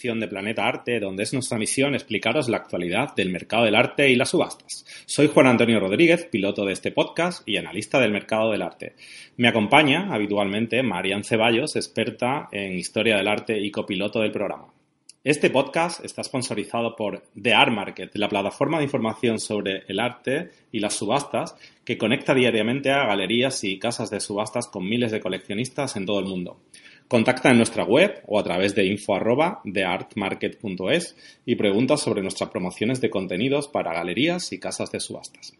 De Planeta Arte, donde es nuestra misión explicaros la actualidad del mercado del arte y las subastas. Soy Juan Antonio Rodríguez, piloto de este podcast y analista del mercado del arte. Me acompaña habitualmente Marian Ceballos, experta en historia del arte y copiloto del programa. Este podcast está sponsorizado por The Art Market, la plataforma de información sobre el arte y las subastas que conecta diariamente a galerías y casas de subastas con miles de coleccionistas en todo el mundo. Contacta en nuestra web o a través de info y pregunta sobre nuestras promociones de contenidos para galerías y casas de subastas.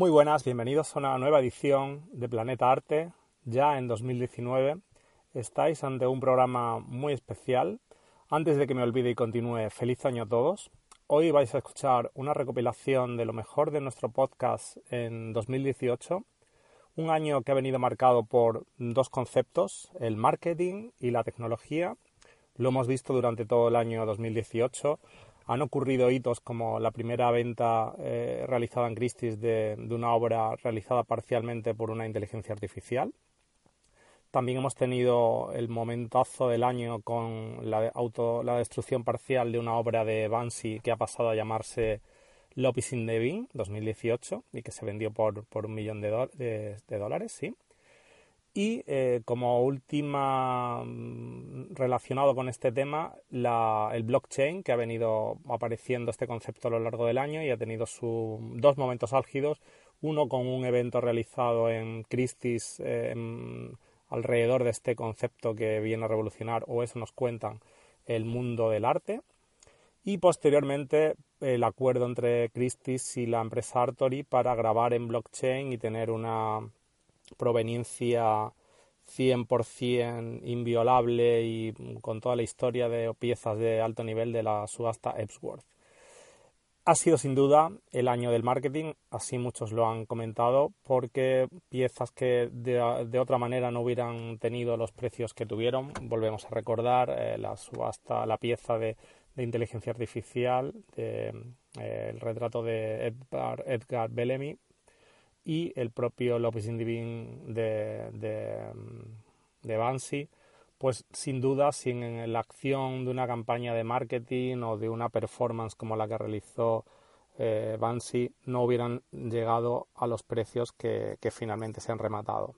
Muy buenas, bienvenidos a una nueva edición de Planeta Arte, ya en 2019. Estáis ante un programa muy especial. Antes de que me olvide y continúe, feliz año a todos. Hoy vais a escuchar una recopilación de lo mejor de nuestro podcast en 2018. Un año que ha venido marcado por dos conceptos, el marketing y la tecnología. Lo hemos visto durante todo el año 2018 han ocurrido hitos como la primera venta eh, realizada en Christie's de, una obra realizada parcialmente por una inteligencia artificial. También hemos tenido el momentazo del año con la, auto, la destrucción parcial de una obra de Banksy que ha pasado a llamarse Lopis in the 2018 y que se vendió por, por un millón de, de dólares, sí. Y eh, como última mm, relacionado con este tema, el blockchain, que ha venido apareciendo este concepto a lo largo del año y ha tenido sus dos momentos álgidos, uno con un evento realizado en Christie's eh, alrededor de este concepto que viene a revolucionar, o eso nos cuentan, el mundo del arte, y posteriormente el acuerdo entre Christie's y la empresa Artory para grabar en blockchain y tener una proveniencia 100% inviolable y con toda la historia de piezas de alto nivel de la subasta Epsworth. Ha sido sin duda el año del marketing, así muchos lo han comentado, porque piezas que de, otra manera no hubieran tenido los precios que tuvieron, volvemos a recordar eh, la subasta, la pieza de, inteligencia artificial, eh, el retrato de Edgar, Edgar Bellamy, y el propio López Indivín de, de, de Bansi, pues sin duda, sin la acción de una campaña de marketing o de una performance como la que realizó eh, Bansi, no hubieran llegado a los precios que, que finalmente se han rematado.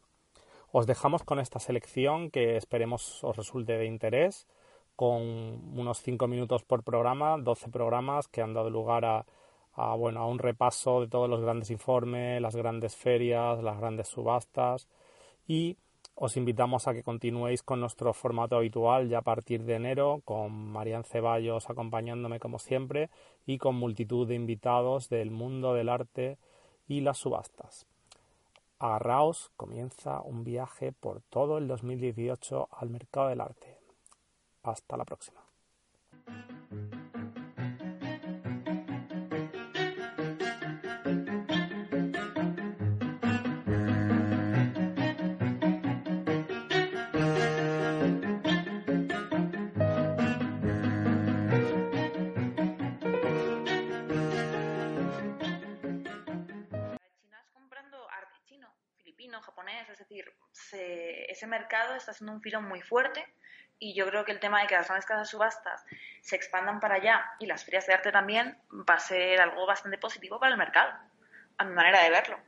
Os dejamos con esta selección que esperemos os resulte de interés, con unos 5 minutos por programa, 12 programas que han dado lugar a a, bueno, a un repaso de todos los grandes informes, las grandes ferias, las grandes subastas y os invitamos a que continuéis con nuestro formato habitual ya a partir de enero, con Marian Ceballos acompañándome como siempre y con multitud de invitados del mundo del arte y las subastas. Agarraos, comienza un viaje por todo el 2018 al mercado del arte. Hasta la próxima. Japonés, es decir, ese mercado está siendo un filón muy fuerte y yo creo que el tema de que las grandes casas subastas se expandan para allá y las ferias de arte también va a ser algo bastante positivo para el mercado, a mi manera de verlo.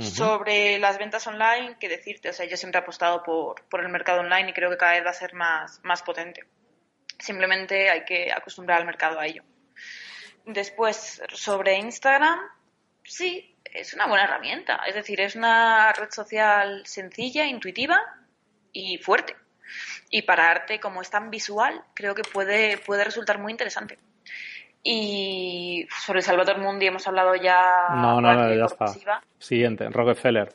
Sobre las ventas online, qué decirte, o sea, yo siempre he apostado por, por el mercado online y creo que cada vez va a ser más, más potente. Simplemente hay que acostumbrar al mercado a ello. Después, sobre Instagram, sí, es una buena herramienta. Es decir, es una red social sencilla, intuitiva y fuerte. Y para arte, como es tan visual, creo que puede, puede resultar muy interesante. Y sobre Salvador Mundi hemos hablado ya. No, no, no, ya está. Siguiente, Rockefeller.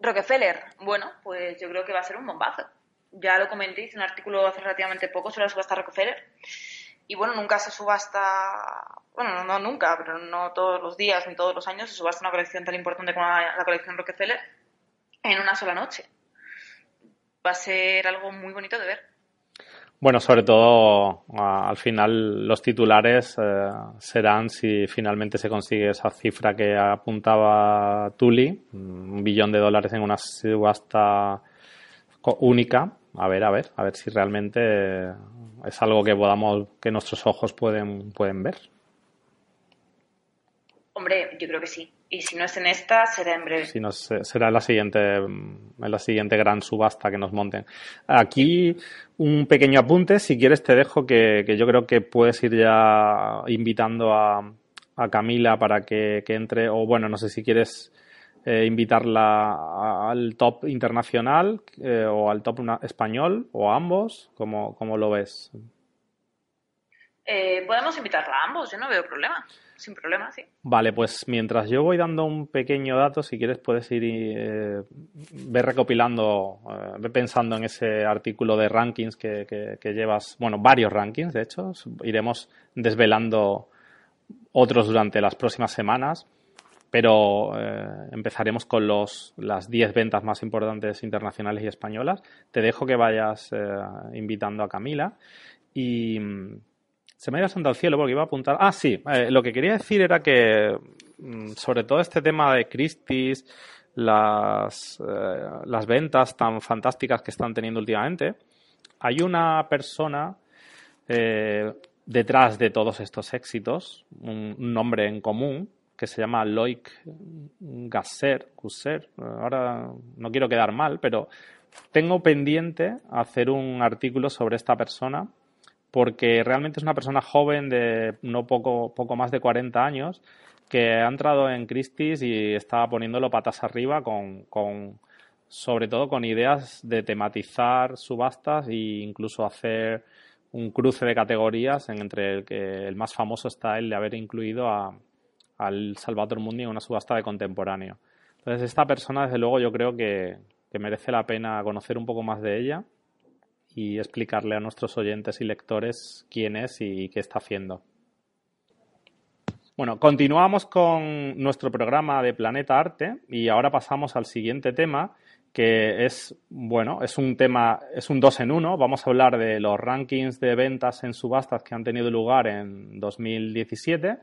Rockefeller, bueno, pues yo creo que va a ser un bombazo. Ya lo comenté, hice un artículo hace relativamente poco sobre la subasta Rockefeller. Y bueno, nunca se subasta, bueno, no, nunca, pero no todos los días ni todos los años se subasta una colección tan importante como la colección Rockefeller en una sola noche. Va a ser algo muy bonito de ver. Bueno, sobre todo al final los titulares eh, serán si finalmente se consigue esa cifra que apuntaba Tuli, un billón de dólares en una subasta única. A ver, a ver, a ver si realmente es algo que podamos, que nuestros ojos pueden, pueden ver. Hombre, yo creo que sí. Y si no es en esta, será en breve. Si no, será en la siguiente, en la siguiente gran subasta que nos monten. Aquí un pequeño apunte, si quieres te dejo que, yo creo que puedes ir ya invitando a, Camila para que, entre, o bueno, no sé si quieres eh, invitarla al top internacional eh, o al top español o a ambos, ¿cómo, cómo lo ves? Eh, podemos invitarla a ambos, yo no veo problema sin problema, sí. Vale, pues mientras yo voy dando un pequeño dato, si quieres puedes ir y eh, ver recopilando, eh, pensando en ese artículo de rankings que, que, llevas, bueno, varios rankings, de hecho, iremos desvelando otros durante las próximas semanas, pero eh, empezaremos con los, las 10 ventas más importantes internacionales y españolas. Te dejo que vayas eh, invitando a Camila y se me ha ido santo al cielo porque iba a apuntar. Ah, sí, eh, lo que quería decir era que mm, sobre todo este tema de Christie's, las, las ventas tan fantásticas que están teniendo últimamente, hay una persona detrás de todos estos éxitos, un, nombre en común, que se llama Loic Gasser, Gusser. Ahora no quiero quedar mal, pero tengo pendiente hacer un artículo sobre esta persona porque realmente es una persona joven de no poco, poco más de 40 años que ha entrado en Christie's y está poniéndolo patas arriba con, con sobre todo con ideas de tematizar subastas e incluso hacer un cruce de categorías en entre el que el más famoso está el de haber incluido a, al Salvador Mundi en una subasta de contemporáneo. Entonces esta persona desde luego yo creo que merece la pena conocer un poco más de ella y explicarle a nuestros oyentes y lectores quién es y qué está haciendo. Bueno, continuamos con nuestro programa de Planeta Arte y ahora pasamos al siguiente tema que es, bueno, es un tema, es un dos en uno. Vamos a hablar de los rankings de ventas en subastas que han tenido lugar en 2017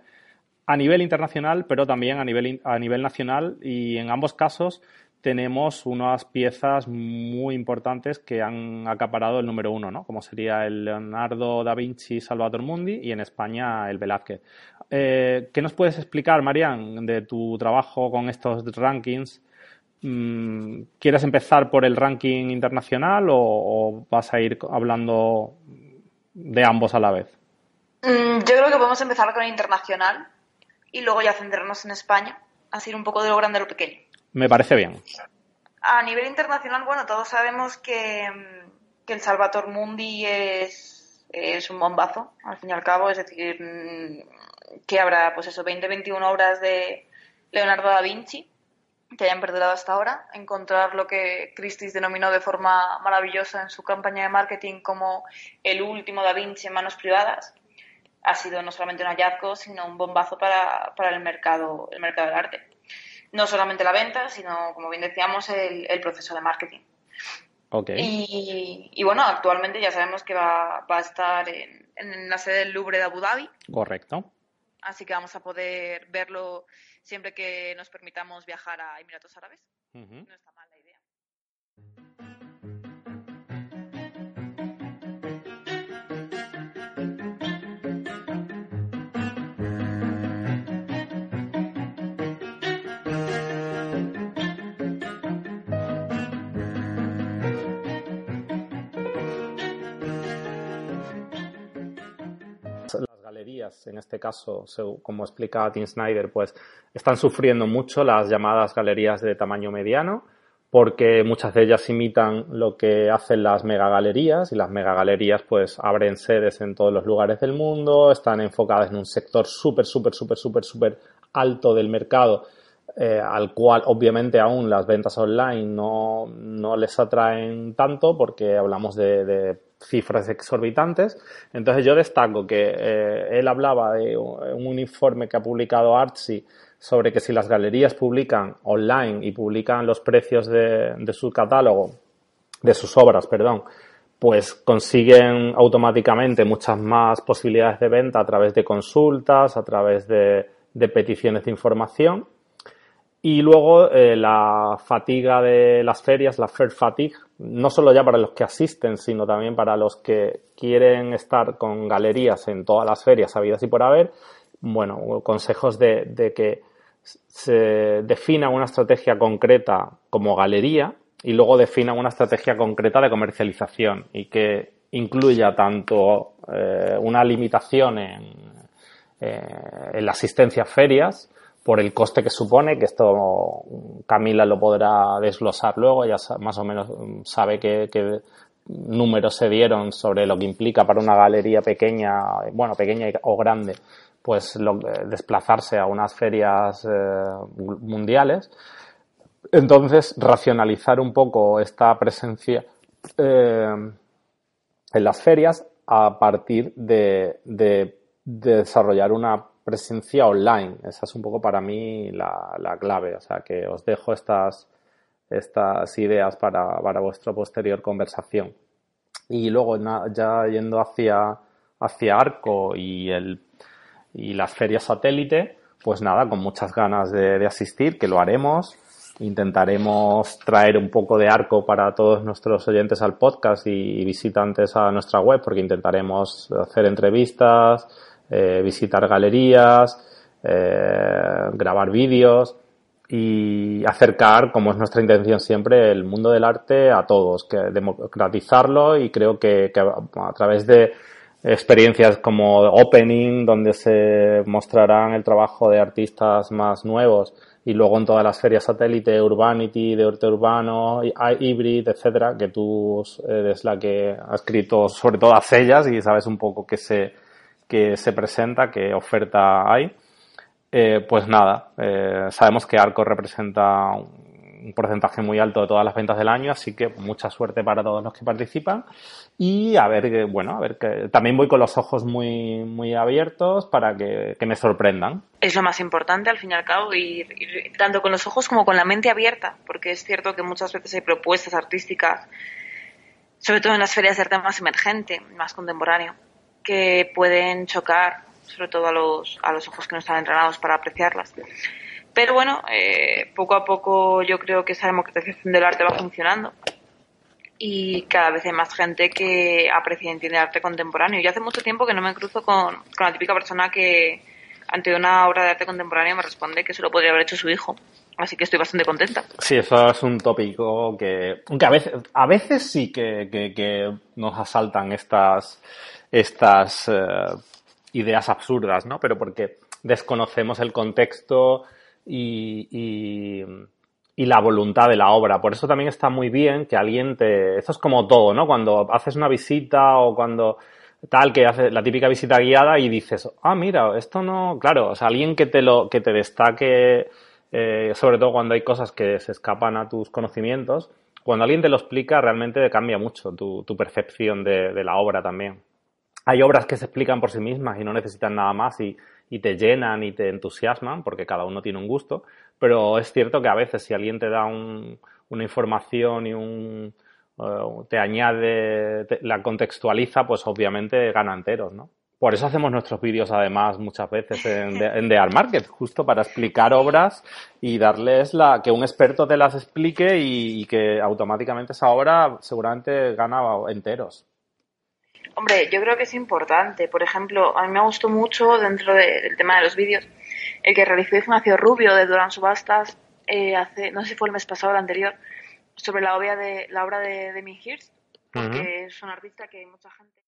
a nivel internacional, pero también a nivel, a nivel nacional y en ambos casos tenemos unas piezas muy importantes que han acaparado el número uno, ¿no? Como sería el Leonardo da Vinci Salvador Mundi y en España el Velázquez. Eh, ¿Qué nos puedes explicar, Marian, de tu trabajo con estos rankings? Mm, ¿Quieres empezar por el ranking internacional o, vas a ir hablando de ambos a la vez? Mm, yo creo que podemos empezar con el internacional y luego ya centrarnos en España, así un poco de lo grande a lo pequeño. Me parece bien. A nivel internacional, bueno, todos sabemos que, el Salvator Mundi es, es un bombazo, al fin y al cabo, es decir, mm, que habrá, pues eso, 20, 21 obras de Leonardo da Vinci que hayan perdurado hasta ahora, encontrar lo que Christie's denominó de forma maravillosa en su campaña de marketing como el último Da Vinci en manos privadas, ha sido no solamente un hallazgo, sino un bombazo para, para el mercado, el mercado del arte no solamente la venta, sino, como bien decíamos, el, proceso de marketing. Okay. Y, bueno, actualmente ya sabemos que va, a estar en, la sede del Louvre de Abu Dhabi. Correcto. Así que vamos a poder verlo siempre que nos permitamos viajar a Emiratos Árabes. No está en este caso, como explicaba Tim Snyder, pues están sufriendo mucho las llamadas galerías de tamaño mediano, porque muchas de ellas imitan lo que hacen las megagalerías y las megagalerías pues abren sedes en todos los lugares del mundo, están enfocadas en un sector súper, súper, súper, súper, súper alto del mercado eh, al cual obviamente aún las ventas online no, no les atraen tanto porque hablamos de, cifras exorbitantes. Entonces yo destaco que eh, él hablaba de un informe que ha publicado Artsy sobre que si las galerías publican online y publican los precios de, su catálogo, de sus obras, perdón, pues consiguen automáticamente muchas más posibilidades de venta a través de consultas, a través de peticiones de información y luego eh, la fatiga de las ferias, la fair fatigue, no solo ya para los que asisten, sino también para los que quieren estar con galerías en todas las ferias habidas y por haber. Bueno, consejos de, que se defina una estrategia concreta como galería y luego defina una estrategia concreta de comercialización y que incluya tanto eh, una limitación en, eh, en la asistencia a ferias, por el coste que supone, que esto Camila lo podrá desglosar luego, ya más o menos mm, sabe qué, números se dieron sobre lo que implica para una galería pequeña, bueno, pequeña o grande, pues eh, desplazarse a unas ferias eh, mundiales. Entonces, racionalizar un poco esta presencia eh, en las ferias a partir de desarrollar una presencia online. Esa es un poco para mí la, clave. O sea, que os dejo estas, estas ideas para, para vuestra posterior conversación. Y luego, ya yendo hacia, hacia Arco y, el, y las ferias satélite, pues nada, con muchas ganas de, asistir, que lo haremos. Intentaremos traer un poco de arco para todos nuestros oyentes al podcast y visitantes a nuestra web, porque intentaremos hacer entrevistas, eh, visitar galerías, eh, grabar vídeos y acercar, como es nuestra intención siempre, el mundo del arte a todos, que democratizarlo y creo que, a través de experiencias como Opening, donde se mostrarán el trabajo de artistas más nuevos, y luego en todas las ferias satélite, Urbanity, de Arte Urbano, Hybrid, etcétera, que tú eres la que ha escrito sobre todas ellas y sabes un poco que se, que se presenta, qué oferta hay. Eh, pues nada, eh, sabemos que Arco representa un porcentaje muy alto de todas las ventas del año, así que mucha suerte para todos los que participan. Y a ver, bueno, a ver que también voy con los ojos muy, muy abiertos para que, me sorprendan. Es lo más importante al fin y al cabo, y tanto con los ojos como con la mente abierta, porque es cierto que muchas veces hay propuestas artísticas, sobre todo en las ferias de arte más emergente, más contemporáneo, que pueden chocar, sobre todo a los, a los ojos que no están entrenados para apreciarlas. Pero bueno, eh, poco a poco yo creo que esa democratización del arte va funcionando y cada vez hay más gente que aprecia y entiende arte contemporáneo. Yo hace mucho tiempo que no me cruzo con, con la típica persona que ante una obra de arte contemporáneo me responde que se lo podría haber hecho su hijo. Así que estoy bastante contenta. Sí, eso es un tópico que, aunque a veces, a veces sí que, que nos asaltan estas, estas eh, ideas absurdas, ¿no? Pero porque desconocemos el contexto y, y, la voluntad de la obra. Por eso también está muy bien que alguien te... Esto es como todo, ¿no? Cuando haces una visita o cuando tal que hace la típica visita guiada y dices, ah, mira, esto no, claro, o sea, alguien que te lo, que te destaque, eh, sobre todo cuando hay cosas que se escapan a tus conocimientos, cuando alguien te lo explica realmente cambia mucho tu, tu percepción de la obra también hay obras que se explican por sí mismas y no necesitan nada más y, te llenan y te entusiasman, porque cada uno tiene un gusto, pero es cierto que a veces si alguien te da una información y un, eh, te añade, la contextualiza, pues obviamente gana enteros, ¿no? Por eso hacemos nuestros vídeos además muchas veces en, The Art Market, justo para explicar obras y darles la, que un experto te las explique y que automáticamente esa obra seguramente gana enteros. Hombre, yo creo que es importante. Por ejemplo, a mí me gustó mucho dentro del tema de los vídeos el que realizó Ignacio Rubio de Durán Subastas eh, hace, no sé si fue el mes pasado o el anterior, sobre la obra de la obra de Demi Hirst, porque es un artista que mucha gente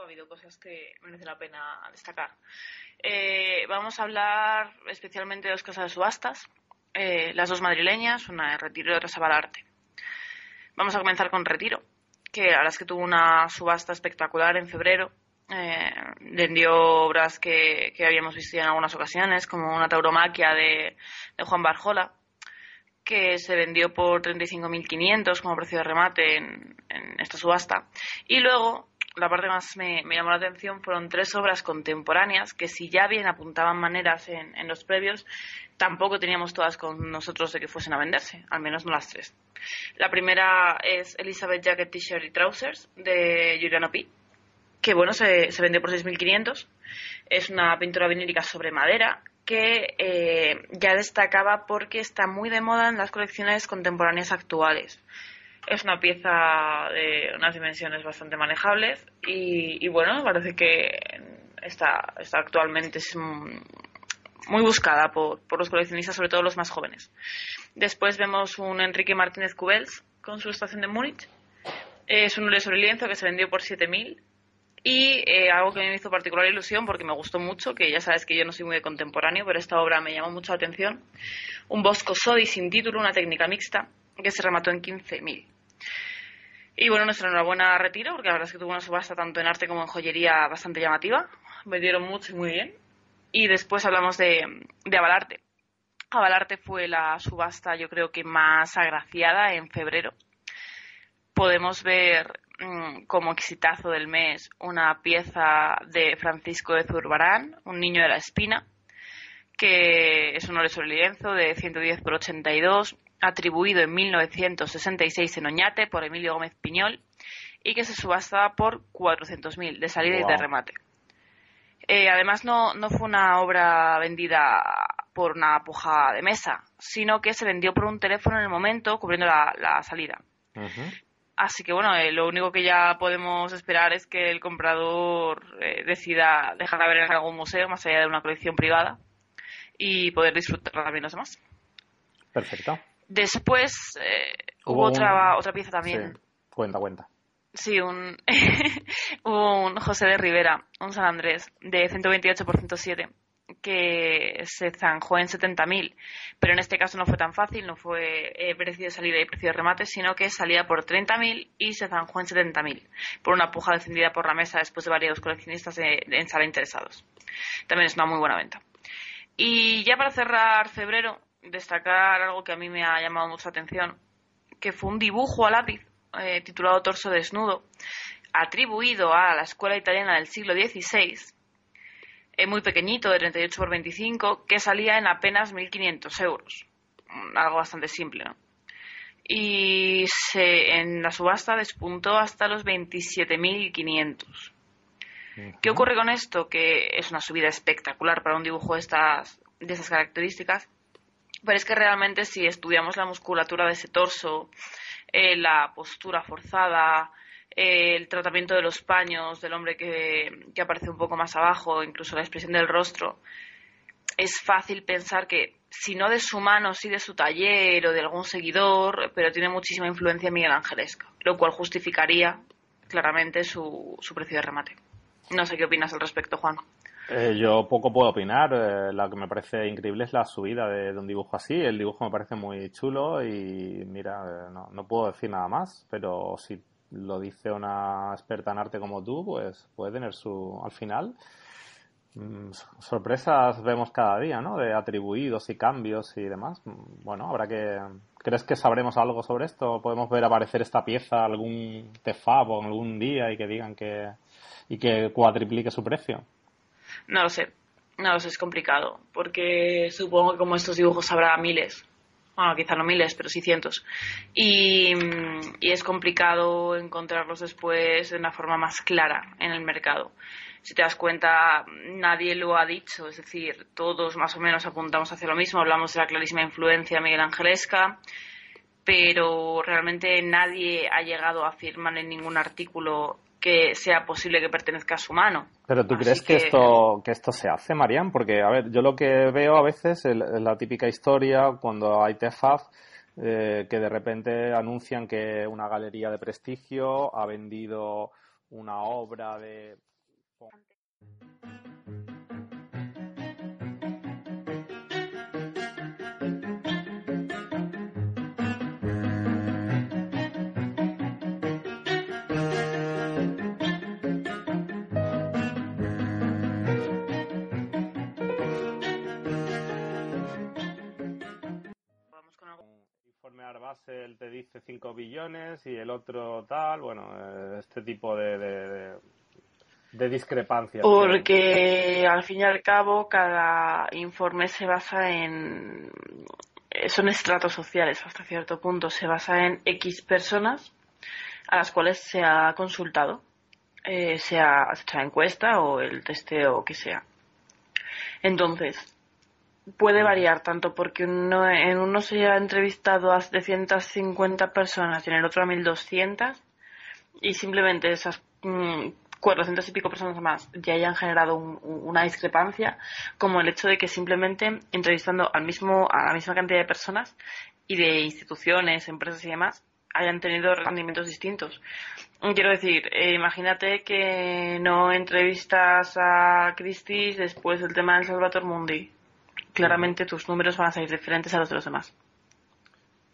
ha habido cosas que merece la pena destacar. Eh, vamos a hablar especialmente de dos casas de subastas, eh, las dos madrileñas, una de Retiro y otra Sabalarte. Vamos a comenzar con Retiro, que la verdad es que tuvo una subasta espectacular en febrero. Eh, vendió obras que, habíamos visto en algunas ocasiones, como una tauromaquia de, Juan Barjola, que se vendió por 35.500 como precio de remate en, esta subasta. Y luego la parte más me, llamó la atención fueron tres obras contemporáneas que si ya bien apuntaban maneras en, los previos, tampoco teníamos todas con nosotros de que fuesen a venderse, al menos no las tres. La primera es Elizabeth Jacket T-shirt y Trousers de Juliano P, que bueno, se, se vendió por 6.500. Es una pintura vinílica sobre madera que eh, ya destacaba porque está muy de moda en las colecciones contemporáneas actuales. Es una pieza de unas dimensiones bastante manejables y, bueno, parece que está, está actualmente es muy buscada por, los coleccionistas, sobre todo los más jóvenes. Después vemos un Enrique Martínez Cubels con su estación de Múnich. Es un hule sobre lienzo que se vendió por 7.000 y eh, algo que me hizo particular ilusión porque me gustó mucho, que ya sabes que yo no soy muy de contemporáneo, pero esta obra me llamó mucho la atención. Un Bosco Sodi sin título, una técnica mixta, que se remató en 15.000. Y bueno, nuestra enhorabuena retiro, porque la verdad es que tuvo una subasta tanto en arte como en joyería bastante llamativa. Vendieron mucho y muy bien. Y después hablamos de, de Avalarte. Avalarte fue la subasta, yo creo que más agraciada en febrero. Podemos ver mm, como exitazo del mes una pieza de Francisco de Zurbarán, Un niño de la espina, que es un óleo sobre lienzo de 110 por 82 atribuido en 1966 en Oñate por Emilio Gómez Piñol y que se subastaba por 400.000 de salida y de remate. Eh, además, no, no fue una obra vendida por una puja de mesa, sino que se vendió por un teléfono en el momento cubriendo la, salida. Así que bueno, eh, lo único que ya podemos esperar es que el comprador eh, decida dejar de ver en algún museo más allá de una colección privada y poder disfrutar también los demás. Perfecto. Después eh, hubo, otra, otra pieza también. Cuenta, cuenta. Sí, un, un José de Rivera, un San Andrés, de 128 por 107, que se zanjó en 70.000. Pero en este caso no fue tan fácil, no fue eh, precio de salida y precio de remate, sino que salía por 30.000 y se zanjó en 70.000, por una puja defendida por la mesa después de varios coleccionistas en sala interesados. También es una muy buena venta. Y ya para cerrar febrero, destacar algo que a mí me ha llamado mucha atención, que fue un dibujo a lápiz eh, titulado Torso Desnudo, atribuido a la escuela italiana del siglo XVI, eh, muy pequeñito, de 38 por 25, que salía en apenas 1.500 euros. Mm, algo bastante simple, ¿no? Y se, en la subasta despuntó hasta los 27.500. ¿Qué ocurre con esto? Que es una subida espectacular para un dibujo de estas, de esas características, pero es que realmente si estudiamos la musculatura de ese torso, eh, la postura forzada, eh, el tratamiento de los paños del hombre que, aparece un poco más abajo, incluso la expresión del rostro, es fácil pensar que, si no de su mano, sí de su taller o de algún seguidor, pero tiene muchísima influencia Miguel Angelesca, lo cual justificaría claramente su, su precio de remate. No sé qué opinas al respecto, Juan. Eh, yo poco puedo opinar. Eh, lo que me parece increíble es la subida de, un dibujo así. El dibujo me parece muy chulo y mira, eh, no, no, puedo decir nada más, pero si lo dice una experta en arte como tú, pues puede tener su, al final, mm, sorpresas vemos cada día, ¿no? De atribuidos y cambios y demás. Bueno, habrá que... ¿Crees que sabremos algo sobre esto? ¿Podemos ver aparecer esta pieza algún TFAB o algún día y que digan que... y que cuatriplique su precio? No lo sé. No lo sé, es complicado. Porque supongo que como estos dibujos habrá miles. Bueno, quizá no miles, pero sí cientos. Y, es complicado encontrarlos después de una forma más clara en el mercado. Si te das cuenta, nadie lo ha dicho. Es decir, todos más o menos apuntamos hacia lo mismo. Hablamos de la clarísima influencia Miguel Angelesca pero realmente nadie ha llegado a afirmar en ningún artículo que sea posible que pertenezca a su mano. Pero tú crees que... esto que esto se hace, Marian, porque a ver, yo lo que veo a veces es la típica historia cuando hay TEFAF eh, que de repente anuncian que una galería de prestigio ha vendido una obra de Arbasel te dice 5 billones y el otro tal, bueno, eh, este tipo de, de, de discrepancias. Porque al fin y al cabo cada informe se basa en... son estratos sociales hasta cierto punto, se basa en X personas a las cuales se ha consultado, eh, sea, sea encuesta o el testeo que sea. Entonces, puede variar tanto porque uno, en uno se ha entrevistado a 750 personas y en el otro a 1200 y simplemente esas 400 mm, y pico personas más ya hayan generado una discrepancia como el hecho de que simplemente entrevistando al mismo a la misma cantidad de personas y de instituciones, empresas y demás hayan tenido rendimientos distintos. Quiero decir, eh, imagínate que no entrevistas a Christie después del tema del Salvator Mundi claramente tus números van a salir diferentes a los de los demás.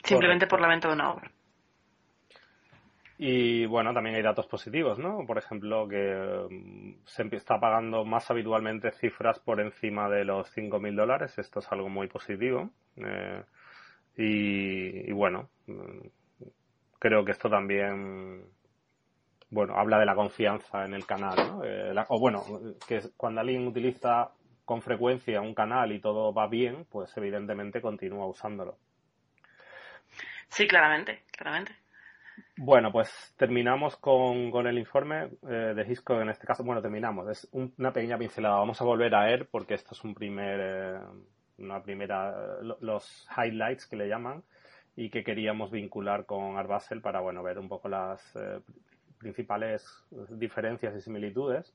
Simplemente por la venta de una obra. Y bueno, también hay datos positivos, ¿no? Por ejemplo, que mm, se está pagando más habitualmente cifras por encima de los 5.000 dólares. Esto es algo muy positivo. Eh, y, bueno, mm, creo que esto también, bueno, habla de la confianza en el canal, ¿no? Eh, o bueno, que cuando alguien utiliza con frecuencia un canal y todo va bien, pues evidentemente continúa usándolo. Sí, claramente, claramente. Bueno, pues terminamos con, con el informe eh, de en este caso. Bueno, terminamos. Es una pequeña pincelada. Vamos a volver a él porque esto es un primer, eh, una primera, los highlights que le llaman y que queríamos vincular con Art Basel para, bueno, ver un poco las eh, principales diferencias y similitudes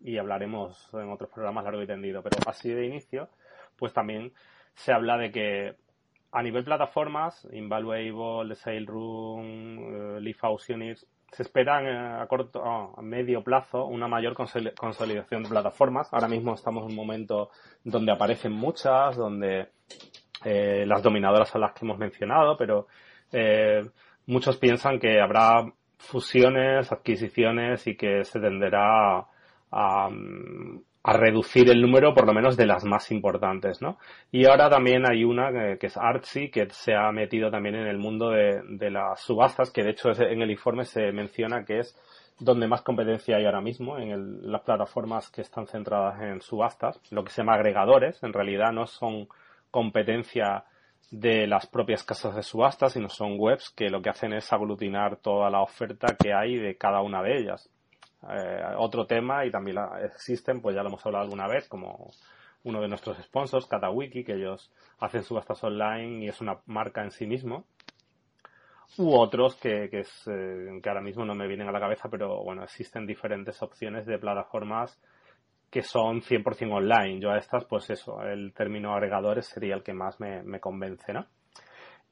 y hablaremos en otros programas largo y tendido. Pero así de inicio, pues también se habla de que a nivel plataformas, Invaluable, Sale Room, uh, Units, se esperan eh, a corto, a medio plazo una mayor consolidación de plataformas. Ahora mismo estamos en un momento donde aparecen muchas, donde eh, las dominadoras son las que hemos mencionado, pero muchos piensan que habrá fusiones, adquisiciones y que se tenderá a, reducir el número por lo menos de las más importantes, ¿no? Y ahora también hay una que, es Artsy, que se ha metido también en el mundo de, las subastas, que de hecho en el informe se menciona que es donde más competencia hay ahora mismo, en las plataformas que están centradas en subastas, lo que se llama agregadores, en realidad no son competencia de las propias casas de subastas, sino son webs que lo que hacen es aglutinar toda la oferta que hay de cada una de ellas. Eh, otro tema, y también existen, pues ya lo hemos hablado alguna vez, como uno de nuestros sponsors, KataWiki, que ellos hacen subastas online y es una marca en sí mismo. U otros que, que, es, eh, que ahora mismo no me vienen a la cabeza, pero bueno, existen diferentes opciones de plataformas que son 100% online. Yo a estas, pues eso, el término agregadores sería el que más me, me convence, ¿no?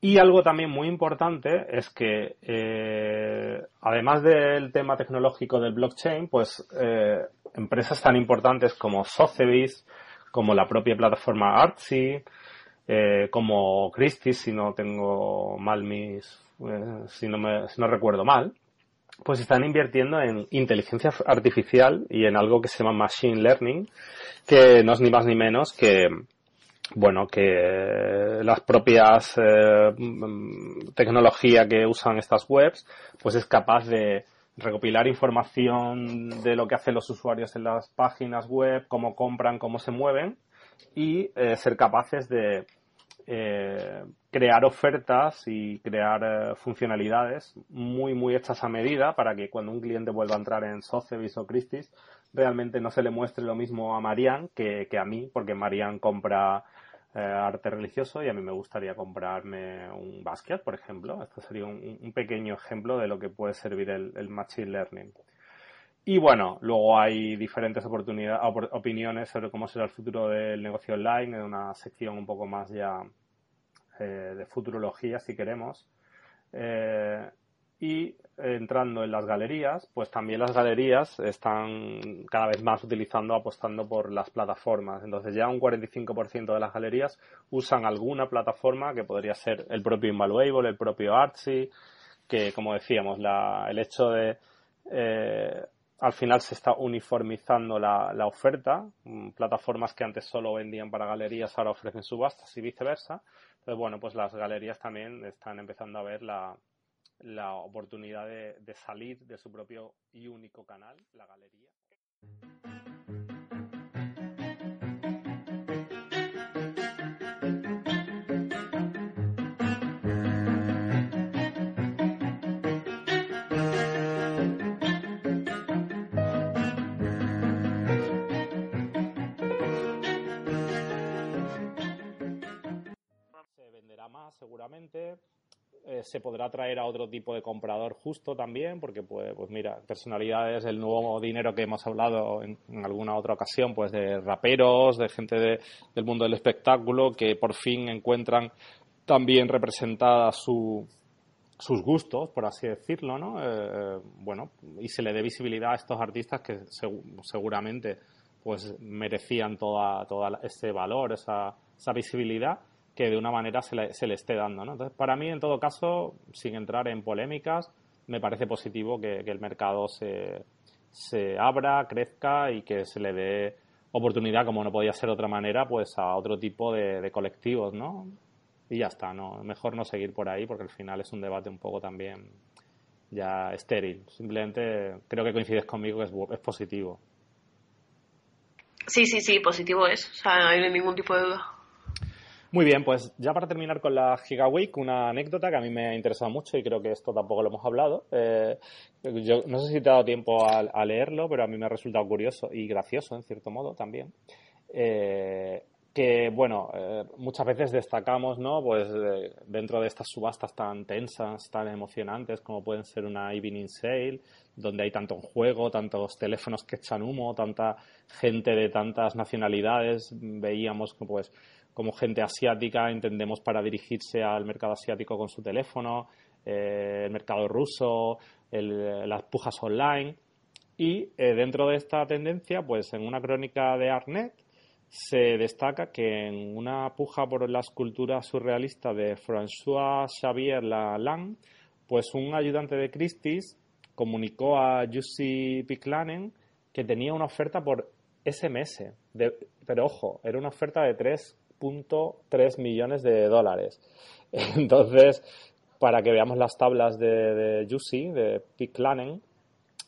Y algo también muy importante es que, eh, además del tema tecnológico del blockchain, pues eh, empresas tan importantes como Sotheby's, como la propia plataforma Artsy, eh, como Christie's, si no tengo mal mis, si no me, si no recuerdo mal, pues están invirtiendo en inteligencia artificial y en algo que se llama machine learning, que no es ni más ni menos que bueno, que las propias eh, tecnología que usan estas webs, pues es capaz de recopilar información de lo que hacen los usuarios en las páginas web, cómo compran, cómo se mueven y eh, ser capaces de eh, crear ofertas y crear eh, funcionalidades muy, muy hechas a medida para que cuando un cliente vuelva a entrar en Sotheby's o Christie's realmente no se le muestre lo mismo a Marian que, a mí, porque Marian compra eh, arte religioso y a mí me gustaría comprarme un basket, por ejemplo. Esto sería un, pequeño ejemplo de lo que puede servir el, Machine Learning. Y bueno, luego hay diferentes oportunidades, opiniones sobre cómo será el futuro del negocio online, en una sección un poco más ya eh, de futurología, si queremos. Eh, Y entrando en las galerías, pues también las galerías están cada vez más utilizando, apostando por las plataformas. Entonces ya un 45% de las galerías usan alguna plataforma que podría ser el propio Invaluable, el propio Artsy, que como decíamos, la, el hecho de eh, al final se está uniformizando la, la, oferta. Mm, plataformas que antes solo vendían para galerías ahora ofrecen subastas y viceversa. Entonces, bueno, pues las galerías también están empezando a ver la, la oportunidad de, salir de su propio y único canal, la galería. Se venderá más seguramente, eh, se podrá traer a otro tipo de comprador justo también, porque pues, pues mira, personalidades, el nuevo dinero que hemos hablado en, en alguna otra ocasión, pues de raperos, de gente de, del mundo del espectáculo, que por fin encuentran también representada su, sus gustos, por así decirlo, ¿no? Eh, bueno, y se le dé visibilidad a estos artistas que seguramente pues merecían toda, toda ese valor, esa, esa visibilidad que de una manera se le, se le esté dando. ¿no? Entonces, para mí, en todo caso, sin entrar en polémicas, me parece positivo que, el mercado se, se abra, crezca y que se le dé oportunidad, como no podía ser de otra manera, pues a otro tipo de, de, colectivos, ¿no? Y ya está, ¿no? Mejor no seguir por ahí porque al final es un debate un poco también ya estéril. Simplemente creo que coincides conmigo que es, es positivo. Sí, sí, sí, positivo es. O sea, no hay ningún tipo de duda. Muy bien, pues ya para terminar con la Giga Week, una anécdota que a mí me ha interesado mucho y creo que esto tampoco lo hemos hablado. Eh, yo no sé si te ha dado tiempo a, a, leerlo, pero a mí me ha resultado curioso y gracioso en cierto modo también. Eh, que bueno, eh, muchas veces destacamos, ¿no? Pues eh, dentro de estas subastas tan tensas, tan emocionantes como pueden ser una evening sale, donde hay tanto juego, tantos teléfonos que echan humo, tanta gente de tantas nacionalidades, veíamos pues como gente asiática entendemos para dirigirse al mercado asiático con su teléfono, eh, el mercado ruso, las pujas online. Y eh, dentro de esta tendencia, pues en una crónica de Arnet se destaca que en una puja por la escultura surrealista de François Xavier Lalande, pues un ayudante de Christie's comunicó a Jussi Piklanen que tenía una oferta por SMS. Pero ojo, era una oferta de 3 3 millones de dólares. Entonces, para que veamos las tablas de, de de Pick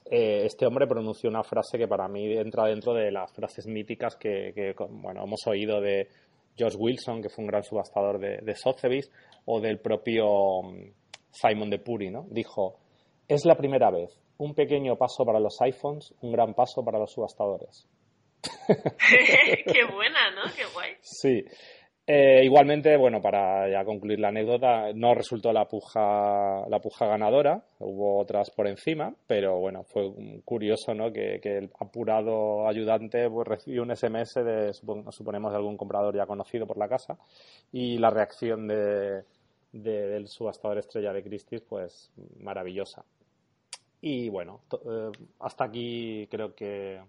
eh, este hombre pronunció una frase que para mí entra dentro de las frases míticas que, que bueno, hemos oído de George Wilson, que fue un gran subastador de, de Sotheby's, o del propio mm, Simon de Puri, ¿no? Dijo, es la primera vez, un pequeño paso para los iPhones, un gran paso para los subastadores. Qué buena, ¿no? Qué guay. Sí. Eh, igualmente, bueno, para ya concluir la anécdota, no resultó la puja, la puja ganadora, hubo otras por encima, pero bueno, fue curioso, ¿no? Que, que el apurado ayudante pues, recibió un SMS de, suponemos, de algún comprador ya conocido por la casa, y la reacción de, de, del subastador estrella de Christie's, pues maravillosa. Y bueno, eh, hasta aquí creo que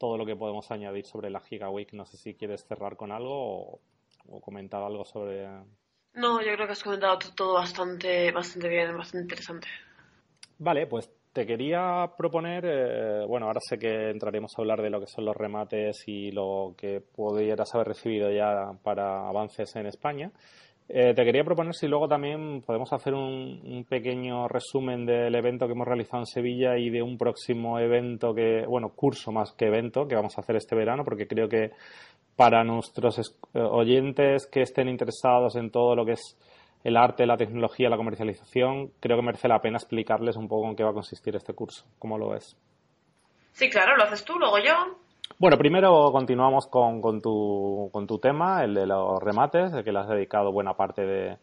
todo lo que podemos añadir sobre la Giga Week. No sé si quieres cerrar con algo o, o comentar algo sobre. No, yo creo que has comentado todo bastante, bastante bien, bastante interesante. Vale, pues te quería proponer, eh, bueno, ahora sé que entraremos a hablar de lo que son los remates y lo que pudieras haber recibido ya para avances en España. Eh, te quería proponer si luego también podemos hacer un, un, pequeño resumen del evento que hemos realizado en Sevilla y de un próximo evento que, bueno, curso más que evento que vamos a hacer este verano, porque creo que para nuestros eh, oyentes que estén interesados en todo lo que es el arte, la tecnología, la comercialización, creo que merece la pena explicarles un poco en qué va a consistir este curso. ¿Cómo lo ves? Sí, claro, lo haces tú, luego yo. Bueno, primero continuamos con, con, tu, con tu tema, el de los remates, el que le has dedicado buena parte de,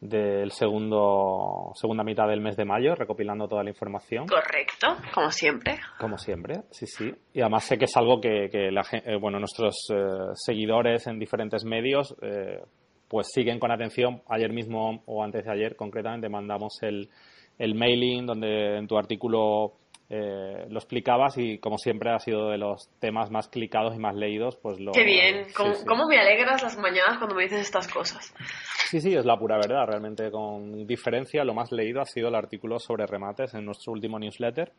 del segundo segunda mitad del mes de mayo, recopilando toda la información. Correcto, como siempre. Como siempre, sí, sí. Y además sé que es algo que, que la, eh, bueno, nuestros eh, seguidores en diferentes medios eh, pues siguen con atención. Ayer mismo o antes de ayer concretamente mandamos el, el mailing, donde en tu artículo eh, lo explicabas y como siempre ha sido de los temas más clicados y más leídos, pues lo... Qué bien, ¿Cómo, me alegras las mañanas cuando me dices estas cosas? Sí, sí, es la pura verdad, realmente con diferencia lo más leído ha sido el artículo sobre remates en nuestro último newsletter.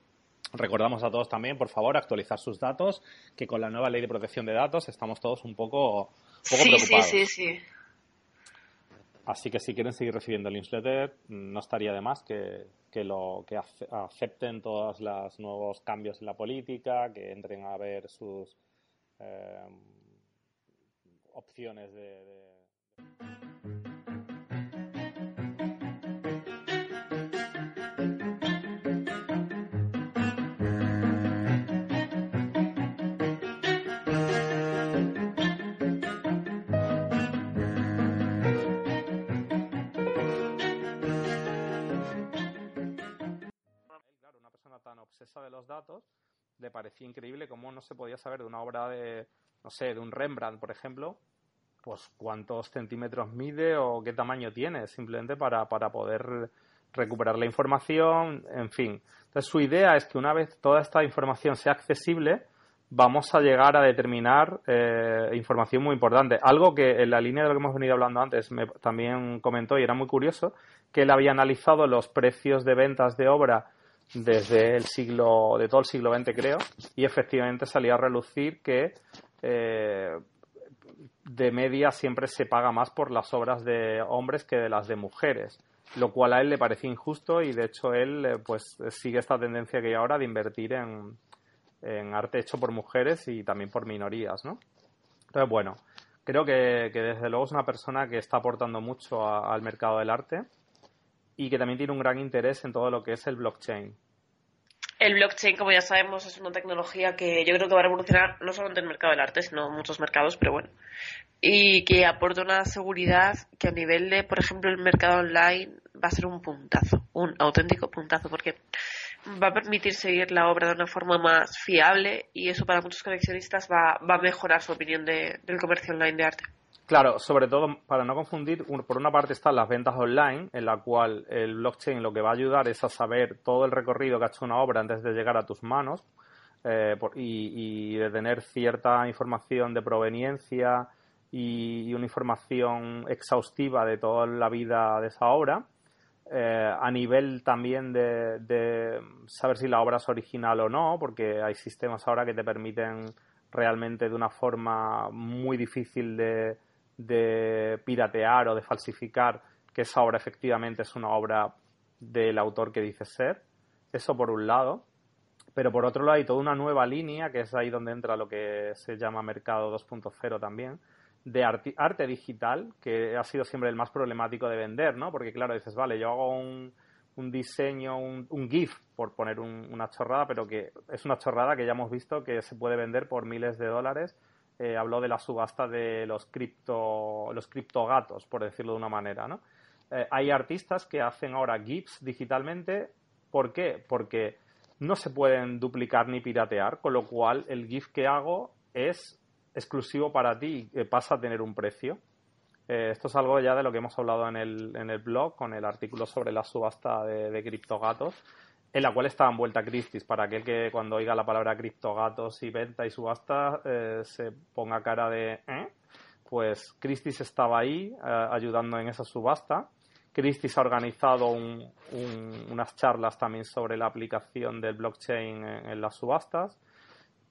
Recordamos a todos también, por favor, actualizar sus datos, que con la nueva ley de protección de datos estamos todos un poco, preocupados. Sí, sí, sí. Así que si quieren seguir recibiendo el newsletter, no estaría de más que, que, lo, que acepten todos los nuevos cambios en la política, que entren a ver sus eh, opciones de obsesa de los datos, le parecía increíble cómo no se podía saber de una obra de, no sé, de un Rembrandt, por ejemplo, pues cuántos centímetros mide o qué tamaño tiene, simplemente para, para poder recuperar la información, en fin. Entonces su idea es que una vez toda esta información sea accesible, vamos a llegar a determinar eh, información muy importante. Algo que en la línea de lo que hemos venido hablando antes me también comentó y era muy curioso, que él había analizado los precios de ventas de obra desde el siglo, de todo el siglo XX creo, y efectivamente salía a relucir que eh, de media siempre se paga más por las obras de hombres que de las de mujeres, lo cual a él le parecía injusto y de hecho él eh, pues sigue esta tendencia que hay ahora de invertir en, en, arte hecho por mujeres y también por minorías, ¿no? Entonces, bueno, creo que, que desde luego es una persona que está aportando mucho al mercado del arte y que también tiene un gran interés en todo lo que es el blockchain. El blockchain, como ya sabemos, es una tecnología que yo creo que va a revolucionar no solamente el mercado del arte, sino muchos mercados, pero bueno. Y que aporta una seguridad que a nivel de, por ejemplo, el mercado online va a ser un puntazo, un auténtico puntazo, porque va a permitir seguir la obra de una forma más fiable y eso para muchos coleccionistas va, va a mejorar su opinión de, del comercio online de arte. Claro, sobre todo para no confundir, por una parte están las ventas online, en la cual el blockchain lo que va a ayudar es a saber todo el recorrido que ha hecho una obra antes de llegar a tus manos eh, y, de tener cierta información de proveniencia y, una información exhaustiva de toda la vida de esa obra. Eh, a nivel también de, de saber si la obra es original o no, porque hay sistemas ahora que te permiten realmente de una forma muy difícil de, de piratear o de falsificar que esa obra efectivamente es una obra del autor que dice ser. Eso por un lado. Pero por otro lado hay toda una nueva línea, que es ahí donde entra lo que se llama mercado 2.0 también, de arte, digital, que ha sido siempre el más problemático de vender, ¿no? Porque claro, dices, vale, yo hago un, diseño, un, GIF, por poner una chorrada, pero que es una chorrada que ya hemos visto que se puede vender por miles de dólares eh, habló de la subasta de los cripto, los criptogatos, por decirlo de una manera, ¿no? Eh, hay artistas que hacen ahora GIFs digitalmente. ¿Por qué? Porque no se pueden duplicar ni piratear, con lo cual el GIF que hago es exclusivo para ti y pasa a tener un precio. Eh, esto es algo ya de lo que hemos hablado en el, en el blog con el artículo sobre la subasta de, de criptogatos en la cual estaba envuelta Christie's, para aquel que cuando oiga la palabra criptogatos y venta y subasta eh, se ponga cara de ¿eh? pues Christie's estaba ahí eh, ayudando en esa subasta. Christie's ha organizado unas charlas también sobre la aplicación del blockchain en, las subastas.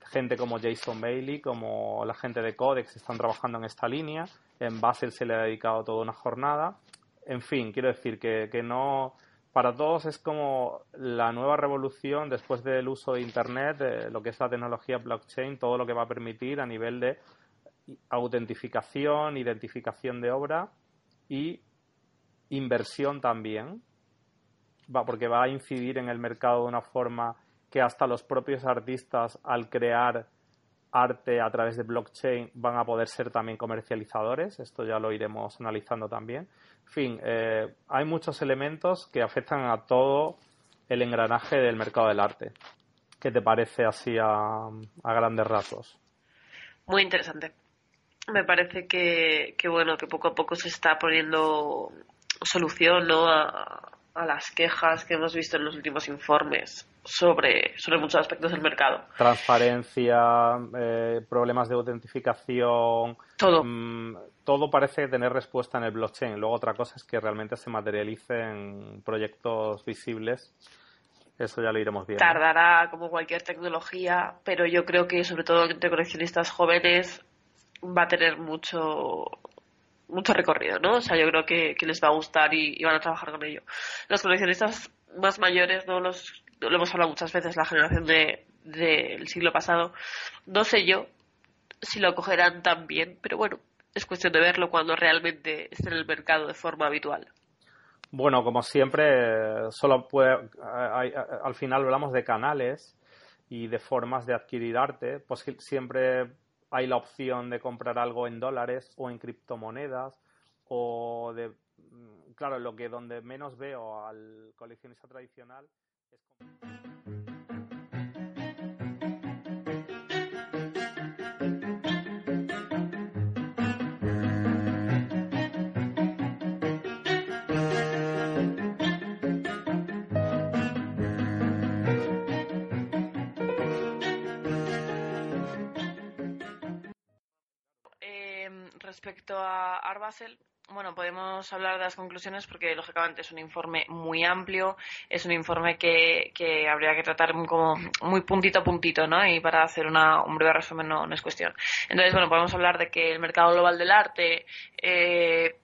Gente como Jason Bailey, como la gente de Codex están trabajando en esta línea. En Basel se le ha dedicado toda una jornada. En fin, quiero decir que, que no, para todos es como la nueva revolución después del uso de Internet, lo que es la tecnología blockchain, todo lo que va a permitir a nivel de autentificación, identificación de obra y inversión también, porque va a incidir en el mercado de una forma que hasta los propios artistas al crear arte a través de blockchain van a poder ser también comercializadores. Esto ya lo iremos analizando también. Fin, eh, hay muchos elementos que afectan a todo el engranaje del mercado del arte. ¿Qué te parece así a, grandes rasgos? Muy interesante. Me parece que, bueno, que poco a poco se está poniendo solución ¿no? a las quejas que hemos visto en los últimos informes sobre, sobre muchos aspectos del mercado. Transparencia, eh, problemas de autentificación. Todo. Mm, todo parece tener respuesta en el blockchain. Luego otra cosa es que realmente se materialice en proyectos visibles. Eso ya lo iremos viendo. Tardará como cualquier tecnología, pero yo creo que sobre todo entre coleccionistas jóvenes va a tener mucho mucho recorrido, ¿no? O sea, yo creo que, les va a gustar y, van a trabajar con ello. Los coleccionistas más mayores, no los lo hemos hablado muchas veces, la generación de, del siglo pasado, no sé yo si lo cogerán tan bien, pero bueno, es cuestión de verlo cuando realmente esté en el mercado de forma habitual. Bueno, como siempre, solo puede, al final hablamos de canales y de formas de adquirir arte, pues siempre hay la opción de comprar algo en dólares o en criptomonedas o de claro lo que donde menos veo al coleccionista tradicional es respecto a Arbasel, bueno, podemos hablar de las conclusiones porque lógicamente es un informe muy amplio, es un informe que, que habría que tratar como muy puntito a puntito, ¿no? Y para hacer una, un breve resumen no, no es cuestión. Entonces, bueno, podemos hablar de que el mercado global del arte eh,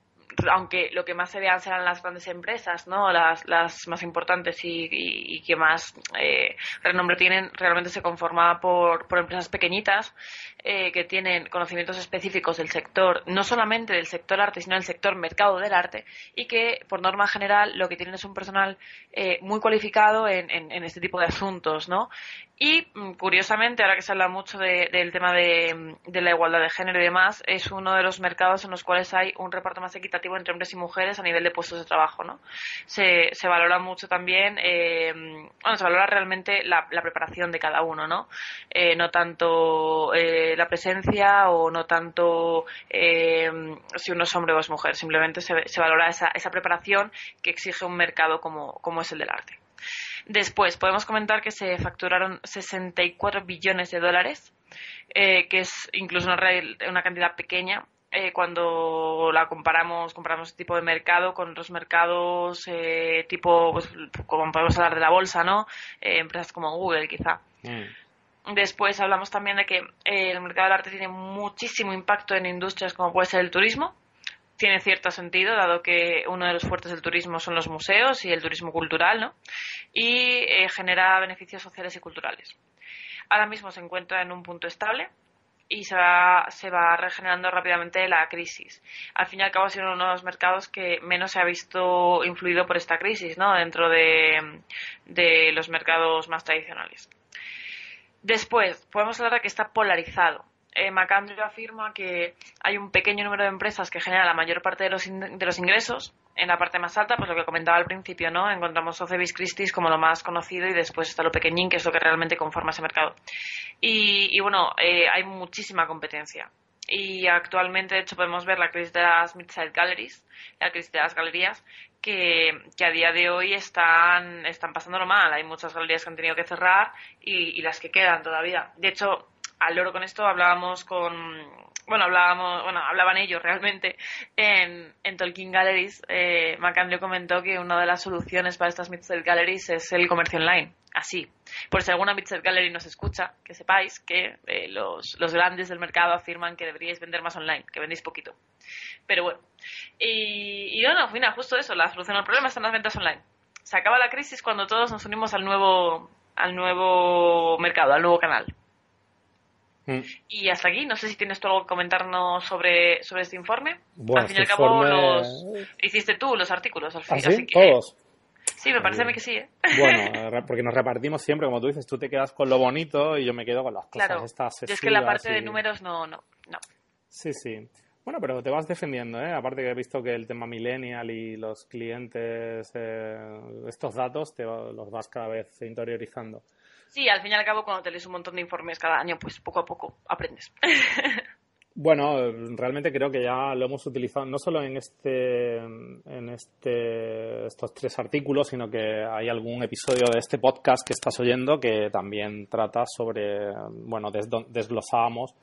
aunque lo que más se vean serán las grandes empresas, ¿no? Las, más importantes y, que más eh, renombre tienen, realmente se conforma por, por empresas pequeñitas eh, que tienen conocimientos específicos del sector, no solamente del sector arte, sino del sector mercado del arte, y que, por norma general, lo que tienen es un personal eh, muy cualificado en, en, este tipo de asuntos, ¿no? Y, mm, curiosamente, ahora que se habla mucho del tema de, de la igualdad de género y demás, es uno de los mercados en los cuales hay un reparto más equitativo entre hombres y mujeres a nivel de puestos de trabajo, ¿no? Se, se valora mucho también, eh, bueno, se valora realmente la, preparación de cada uno, ¿no? Eh, no tanto eh, la presencia o no tanto si uno es hombre o es mujer, simplemente se, se valora esa, esa preparación que exige un mercado como, como es el del arte. Después, podemos comentar que se facturaron 64 billones de dólares, que es incluso una, una cantidad pequeña eh, cuando la comparamos, comparamos este tipo de mercado con otros mercados eh, tipo, pues, como podemos hablar de la bolsa, ¿no? Eh, empresas como Google, quizá. Mm. Después hablamos también de que el mercado del arte tiene muchísimo impacto en industrias como puede ser el turismo. Tiene cierto sentido, dado que uno de los fuertes del turismo son los museos y el turismo cultural, ¿no? Y genera beneficios sociales y culturales. Ahora mismo se encuentra en un punto estable, y se va, se va regenerando rápidamente la crisis. Al fin y al cabo ha sido uno de los mercados que menos se ha visto influido por esta crisis, ¿no? Dentro de, de los mercados más tradicionales. Después, podemos hablar de que está polarizado. Eh, Macandro afirma que hay un pequeño número de empresas que generan la mayor parte de los, de los ingresos. En la parte más alta, pues lo que comentaba al principio, ¿no? Encontramos Ocevis Christie's como lo más conocido y después está lo pequeñín, que es lo que realmente conforma ese mercado. Y, bueno, eh, hay muchísima competencia. Y actualmente, de hecho, podemos ver la crisis de las mid-side galleries, la crisis de las galerías, que, a día de hoy están, están pasándolo mal. Hay muchas galerías que han tenido que cerrar y las que quedan todavía. De hecho, al loro con esto hablábamos con bueno hablábamos bueno hablaban ellos realmente en, en Tolkien Galleries. Eh, comentó que una de las soluciones para estas Mixed Galleries es el comercio online así. Por si alguna Mixed Gallery nos escucha que sepáis que eh, los, grandes del mercado afirman que deberíais vender más online que vendéis poquito. Pero bueno. Y, y bueno mira justo eso la solución al problema están las ventas online. Se acaba la crisis cuando todos nos unimos al nuevo al nuevo mercado al nuevo canal Mm. Y hasta aquí, no sé si tienes tú algo que comentarnos sobre, sobre este informe. al fin y al este cabo, los hiciste tú los artículos al fin. ¿Ah, sí? ¿Todos? Sí, me parece que sí. ¿eh? Bueno, porque nos repartimos siempre, como tú dices, tú te quedas con lo bonito y yo me quedo con las cosas claro. estas. Yo es que la parte de números no, no, no. Sí, sí. Bueno, pero te vas defendiendo, ¿eh? Aparte que he visto que el tema millennial y los clientes, eh, estos datos, te los vas cada vez interiorizando. Sí, al fin y al cabo, cuando te lees un montón de informes cada año, pues poco a poco aprendes. Bueno, realmente creo que ya lo hemos utilizado no solo en este, en este, estos tres artículos, sino que hay algún episodio de este podcast que estás oyendo que también trata sobre, bueno, desglosábamos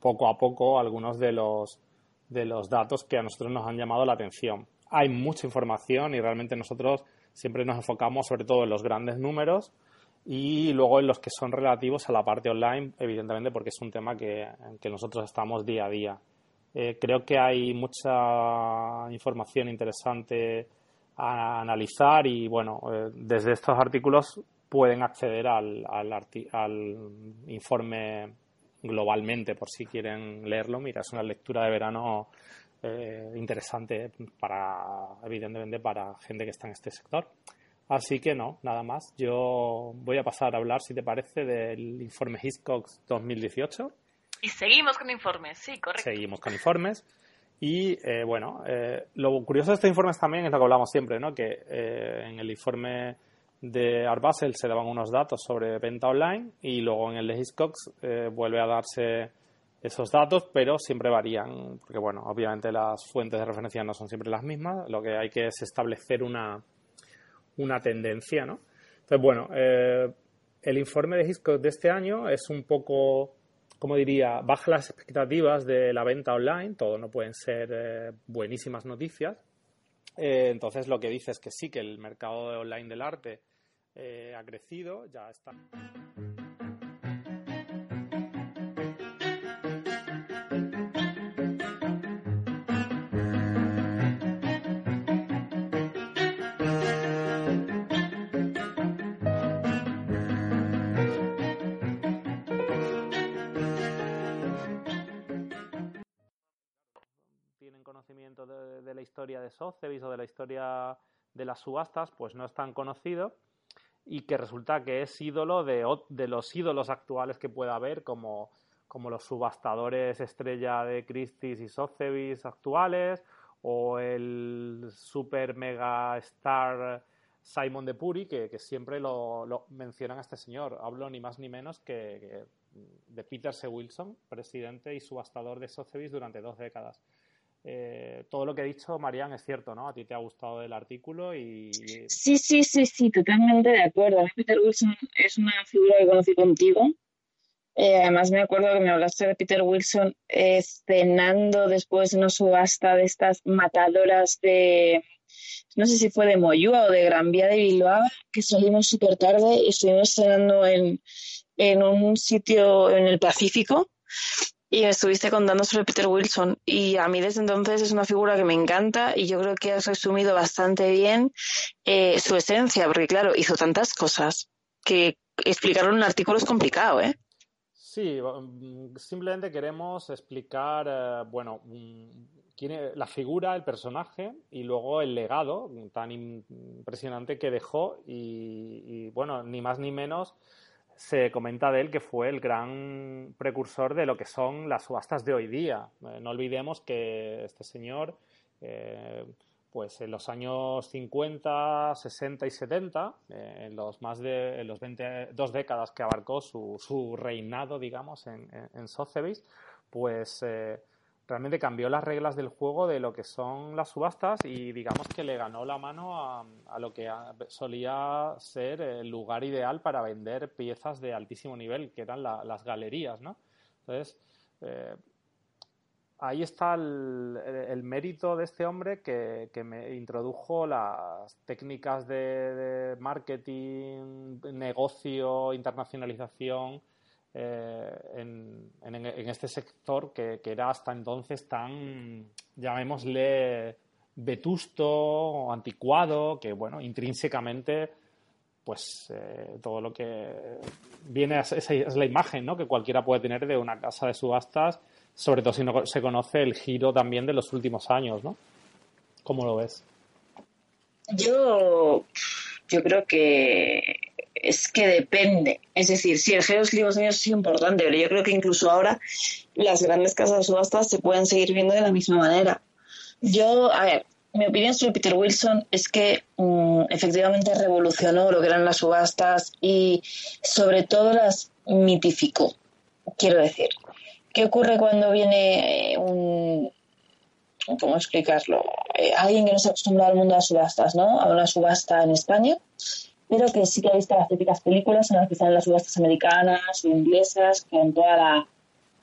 poco a poco algunos de los, de los datos que a nosotros nos han llamado la atención. Hay mucha información y realmente nosotros siempre nos enfocamos sobre todo en los grandes números y luego en los que son relativos a la parte online, evidentemente porque es un tema que, que nosotros estamos día a día. Eh, creo que hay mucha información interesante a analizar y bueno, eh, desde estos artículos pueden acceder al, al, al, informe globalmente por si quieren leerlo. Mira, es una lectura de verano eh, interesante para, evidentemente, para gente que está en este sector. Así que no, nada más. Yo voy a pasar a hablar, si te parece, del informe Hiscox 2018. Y seguimos con informes, sí, correcto. Seguimos con informes. Y eh, bueno, eh, lo curioso de estos informes también es lo que hablamos siempre, ¿no? Que eh, en el informe de Art Basel se daban unos datos sobre venta online y luego en el de Hiscox vuelve a darse esos datos, pero siempre varían, porque bueno, obviamente las fuentes de referencia no son siempre las mismas. Lo que hay que es establecer una, una tendencia, ¿no? Entonces, bueno, eh, el informe de Hitchcock de este año es un poco, como diría, baja las expectativas de la venta online, todo no pueden ser eh, buenísimas noticias. Eh, entonces, lo que dice es que sí, que el mercado online del arte ha crecido, ya está. De Sotheby's o de la historia de las subastas, pues no es tan conocido y que resulta que es ídolo de, de los ídolos actuales que pueda haber, como, como los subastadores estrella de Christie's y Sotheby's actuales, o el super mega star Simon de Puri, que, siempre lo, mencionan a este señor. Hablo ni más ni menos que, de Peter C. Wilson, presidente y subastador de Sotheby's durante dos décadas. Eh, todo lo que he dicho, Marian, es cierto, ¿no? A ti te ha gustado el artículo y... Sí, sí, sí, sí, totalmente de acuerdo. Peter Wilson es una figura que conocí contigo. Eh, además me acuerdo que me hablaste de Peter Wilson escenando después de una subasta de estas matadoras de, no sé si fue de Moyúa o de Gran Vía de Bilbao, que salimos súper tarde y estuvimos cenando en, en un sitio en el Pacífico y me estuviste contando sobre Peter Wilson y a mí desde entonces es una figura que me encanta y yo creo que has resumido bastante bien eh, su esencia, porque claro, hizo tantas cosas que explicarlo en un artículo es complicado, ¿eh? Sí, mm, simplemente queremos explicar, eh, bueno, mm, quién la figura, el personaje y luego el legado tan impresionante que dejó y bueno, ni más ni menos se comenta de él que fue el gran precursor de lo que son las subastas de hoy día. Eh, no olvidemos que este señor, eh, pues en los años 50, 60 y 70, eh, en los más de en los 20, dos décadas que abarcó su, su reinado, digamos, en, en, pues realmente cambió las reglas del juego de lo que son las subastas y digamos que le ganó la mano a, lo que solía ser el lugar ideal para vender piezas de altísimo nivel, que eran las galerías, ¿no? Entonces, eh, ahí está el, mérito de este hombre que, me introdujo las técnicas de marketing, negocio, internacionalización, eh, en, este sector que, era hasta entonces tan, llamémosle, vetusto o anticuado, que bueno, intrínsecamente, pues eh, todo lo que viene es, es, la imagen ¿no? que cualquiera puede tener de una casa de subastas, sobre todo si no se conoce el giro también de los últimos años, ¿no? ¿Cómo lo ves? Yo, yo creo que es que depende. Es decir, si el los Unidos es importante, pero yo creo que incluso ahora las grandes casas de subastas se pueden seguir viendo de la misma manera. Yo, a ver, mi opinión sobre Peter Wilson es que mm, efectivamente revolucionó lo que eran las subastas y sobre todo las mitificó. Quiero decir, ¿qué ocurre cuando viene un, ¿cómo explicarlo? Eh, alguien que no se acostumbra al mundo de las subastas, ¿no? A una subasta en España, pero que sí que ha visto las típicas películas en las que están las subastas americanas o inglesas, con toda la...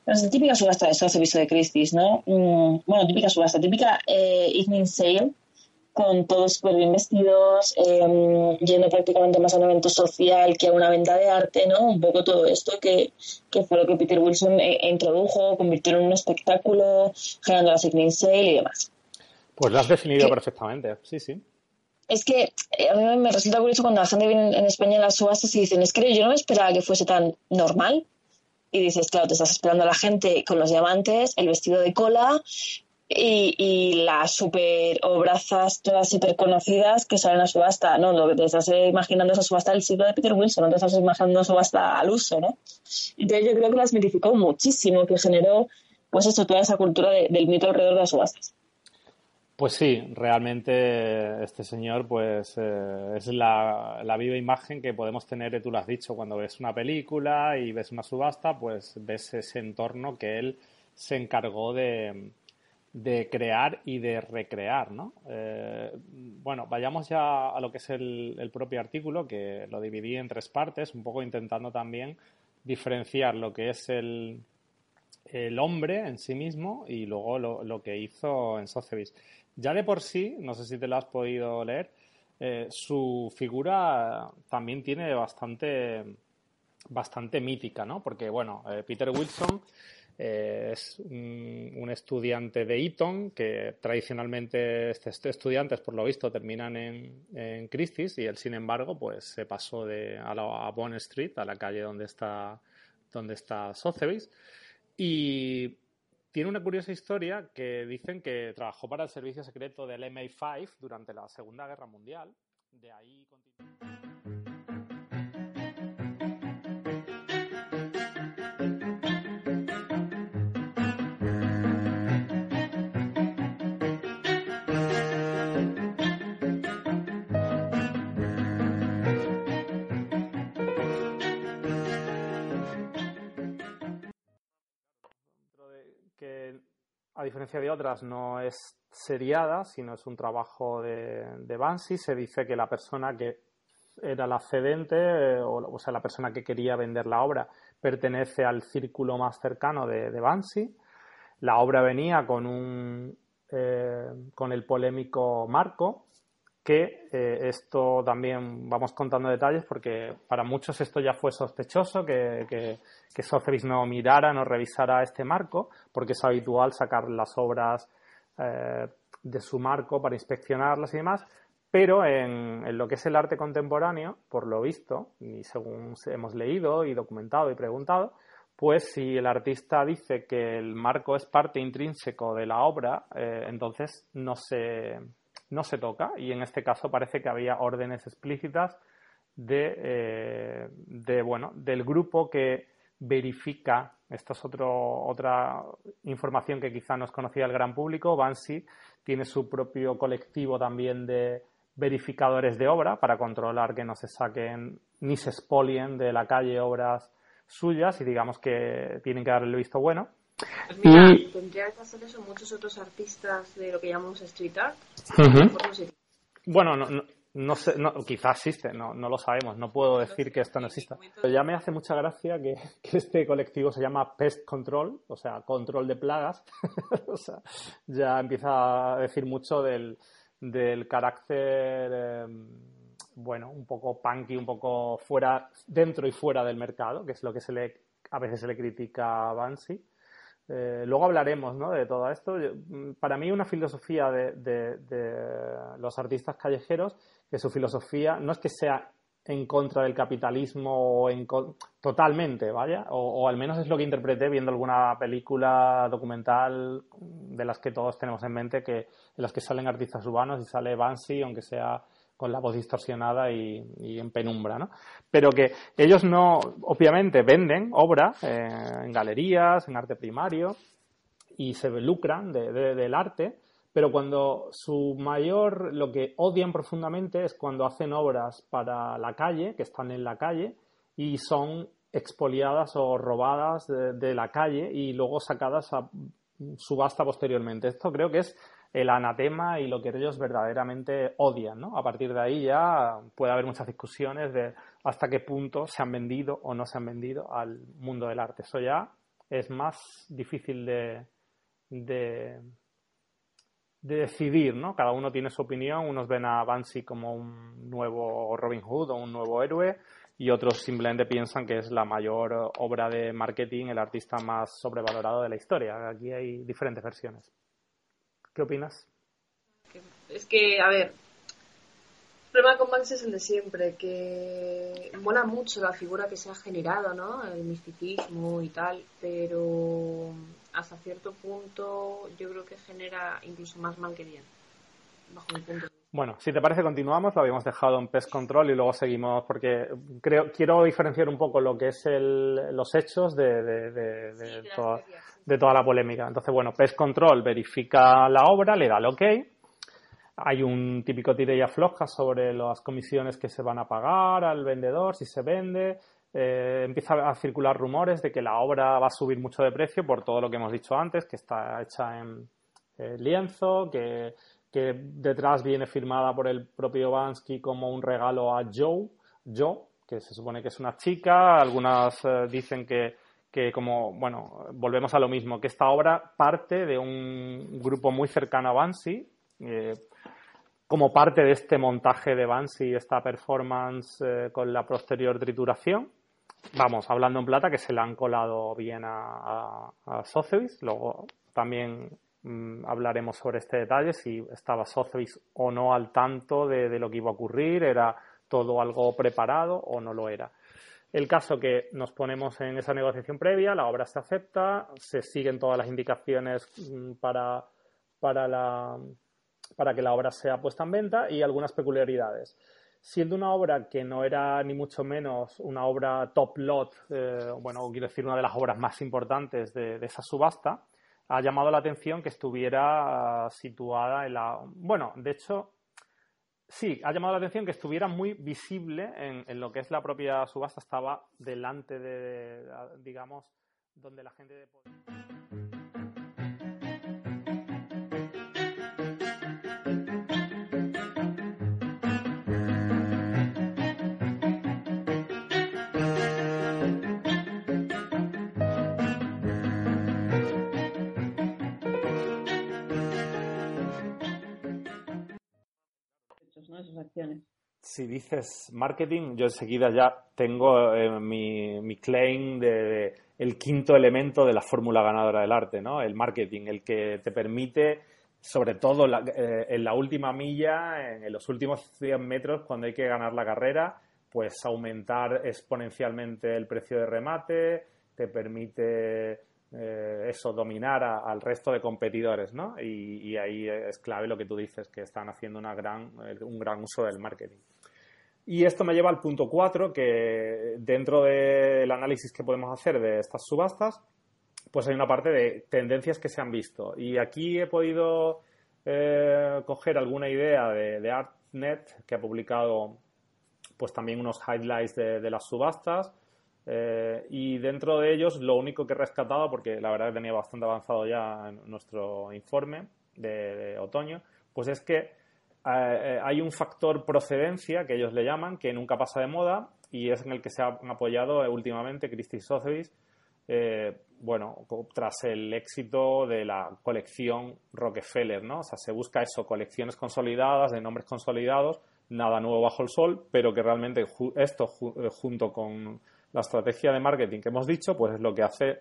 La típica subasta de Sotheby's de Christie's, ¿no? Mm, bueno, típica subasta, típica eh, evening sale, con todos súper bien vestidos, eh, yendo prácticamente más a un evento social que a una venta de arte, ¿no? Un poco todo esto que, que fue lo que Peter Wilson eh, introdujo, convirtió en un espectáculo, generando la Signing Sale y demás. Pues lo has definido perfectamente, sí, sí. Es que eh, a mí me resulta curioso cuando la gente viene en España en las subastas y dicen, es que yo no me esperaba que fuese tan normal. Y dices, claro, te estás esperando a la gente con los diamantes, el vestido de cola, y, las super obrazas todas súper conocidas que salen a subasta. No, lo te estás imaginando es la subasta del siglo de Peter Wilson, no te estás imaginando subasta al uso, ¿no? Entonces yo creo que las mitificó muchísimo, que generó pues esto, toda esa cultura del mito alrededor de las subastas. Pues sí, realmente este señor pues eh, es la, viva imagen que podemos tener, tú lo has dicho, cuando ves una película y ves una subasta, pues ves ese entorno que él se encargó de, crear y de recrear, ¿no? Eh, bueno, vayamos ya a lo que es el, propio artículo, que lo dividí en tres partes, un poco intentando también diferenciar lo que es el, el hombre en sí mismo y luego lo, que hizo en Sotheby's. Ya de por sí, no sé si te lo has podido leer, eh, su figura también tiene bastante, bastante mítica, ¿no? Porque, bueno, eh, Peter Wilson eh, es un, estudiante de Eton que tradicionalmente estos estudiantes, por lo visto, terminan en, en Christie's y él, sin embargo, pues se pasó de, a, la, Bond Street, a la calle donde está, donde está Sotheby's. Y tiene una curiosa historia que dicen que trabajó para el servicio secreto del MI5 durante la Segunda Guerra Mundial. De ahí a diferencia de otras, no es seriada, sino es un trabajo de, de Banksy. Se dice que la persona que era la cedente, eh, o, sea, la persona que quería vender la obra, pertenece al círculo más cercano de, de Banksy. La obra venía con un eh, con el polémico marco, que eh, esto también vamos contando detalles porque para muchos esto ya fue sospechoso que, que, que no mirara, no revisara este marco, porque es habitual sacar las obras eh, de su marco para inspeccionarlas y demás, pero en, en, lo que es el arte contemporáneo, por lo visto, y según hemos leído y documentado y preguntado, pues si el artista dice que el marco es parte intrínseco de la obra, eh, entonces no se no se toca y en este caso parece que había órdenes explícitas de, eh, de bueno, del grupo que verifica, esto es otro, otra información que quizá no es conocida al gran público, Bansi tiene su propio colectivo también de verificadores de obra para controlar que no se saquen ni se expolien de la calle obras suyas y digamos que tienen que darle el visto bueno. Pues mira, y... tendría que hacer eso muchos otros artistas de lo que llamamos street art. Bueno, no, no, sé, quizás existe, no, no lo sabemos, no puedo decir que esto no exista. Pero ya me hace mucha gracia que, este colectivo se llama Pest Control, o sea, control de plagas. o sea, ya empieza a decir mucho del, del carácter, em, bueno, un poco punky, un poco fuera, dentro y fuera del mercado, que es lo que se le, a veces se le critica a Banksy. Eh, luego hablaremos ¿no? de todo esto. Mm, para mí una filosofía de, los artistas callejeros, que su filosofía no es que sea en contra del capitalismo o en totalmente, vaya, o, al menos es lo que interpreté viendo alguna película documental de las que todos tenemos en mente, que en las que salen artistas urbanos y sale Banksy, aunque sea con la voz distorsionada y, en penumbra, ¿no? Pero que ellos no, obviamente, venden obra eh, en galerías, en arte primario y se lucran del arte, pero cuando su mayor, lo que odian profundamente es cuando hacen obras para la calle, que están en la calle y son expoliadas o robadas de, la calle y luego sacadas a subasta posteriormente. Esto creo que es el anatema y lo que ellos verdaderamente odian, ¿no? A partir de ahí ya puede haber muchas discusiones de hasta qué punto se han vendido o no se han vendido al mundo del arte. Eso ya es más difícil de, de, decidir, ¿no? Cada uno tiene su opinión, unos ven a Banksy como un nuevo Robin Hood o un nuevo héroe y otros simplemente piensan que es la mayor obra de marketing, el artista más sobrevalorado de la historia. Aquí hay diferentes versiones. ¿Qué opinas? Es que, a ver, el problema con Banksy es el de siempre, que mola mucho la figura que se ha generado, ¿no? El misticismo y tal, pero hasta cierto punto yo creo que genera incluso más mal que bien, bajo mi punto de vista. Bueno, si te parece, continuamos. Lo habíamos dejado en Pest Control y luego seguimos porque creo quiero diferenciar un poco lo que es el, los hechos de, de, de, de toda, toda, la polémica. Entonces, bueno, Pest Control verifica la obra, le da el ok. Hay un típico tire y afloja sobre las comisiones que se van a pagar al vendedor, si se vende. Eh, empieza a circular rumores de que la obra va a subir mucho de precio por todo lo que hemos dicho antes, que está hecha en lienzo, que que detrás viene firmada por el propio Bansky como un regalo a Joe, Joe, que se supone que es una chica, algunas eh, dicen que, que como, bueno, volvemos a lo mismo, que esta obra parte de un grupo muy cercano a Banksy, eh, como parte de este montaje de Banksy, esta performance eh, con la posterior trituración. Vamos, hablando en plata, que se le han colado bien a, a, a luego también Mm, hablaremos sobre este detalle, si estaba Sotheby's o no al tanto de, lo que iba a ocurrir, era todo algo preparado o no lo era. El caso que nos ponemos en esa negociación previa, la obra se acepta, se siguen todas las indicaciones mm, para, para, la, para que la obra sea puesta en venta y algunas peculiaridades. Siendo una obra que no era ni mucho menos una obra top lot, eh, bueno, quiero decir, una de las obras más importantes de esa subasta, ha llamado la atención que estuviera situada en la... Bueno, de hecho, sí, ha llamado la atención que estuviera muy visible en, lo que es la propia subasta, estaba delante de, digamos, donde la gente... Si dices marketing, yo enseguida ya tengo eh, mi, claim de, el quinto elemento de la fórmula ganadora del arte, ¿no? El marketing, el que te permite, sobre todo eh, en la última milla, en, los últimos 100 metros, cuando hay que ganar la carrera, pues aumentar exponencialmente el precio de remate, te permite eh, eso, dominar al resto de competidores, ¿no? Y, ahí es clave lo que tú dices, que están haciendo una gran, un gran uso del marketing. Y esto me lleva al punto 4, que dentro del análisis que podemos hacer de estas subastas, pues hay una parte de tendencias que se han visto. Y aquí he podido eh, coger alguna idea de, ArtNet, que ha publicado pues también unos highlights de las subastas, eh, y dentro de ellos, lo único que he rescatado, porque la verdad que tenía bastante avanzado ya nuestro informe de, otoño, pues es que eh, eh, hay un factor procedencia, que ellos le llaman, que nunca pasa de moda y es en el que se han apoyado últimamente Christie Sotheby's, bueno, tras el éxito de la colección Rockefeller, ¿no? O sea, se busca eso, colecciones consolidadas, de nombres consolidados, nada nuevo bajo el sol, pero que realmente esto junto con la estrategia de marketing que hemos dicho, pues es lo que hace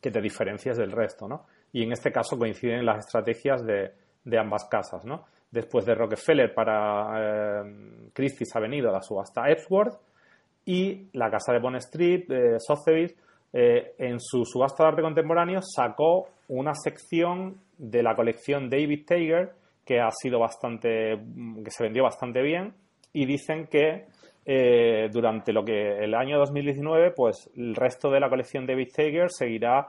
que te diferencies del resto, ¿no? Y en este caso coinciden las estrategias de, ambas casas, ¿no? Después de Rockefeller para eh, Christie's ha venido la subasta Epsworth y la casa de Bond Street, eh, Sotheby's, eh, en su subasta de arte contemporáneo sacó una sección de la colección David Tager que ha sido bastante, que se vendió bastante bien y dicen que eh, durante lo que el año 2019, pues el resto de la colección de Tager seguirá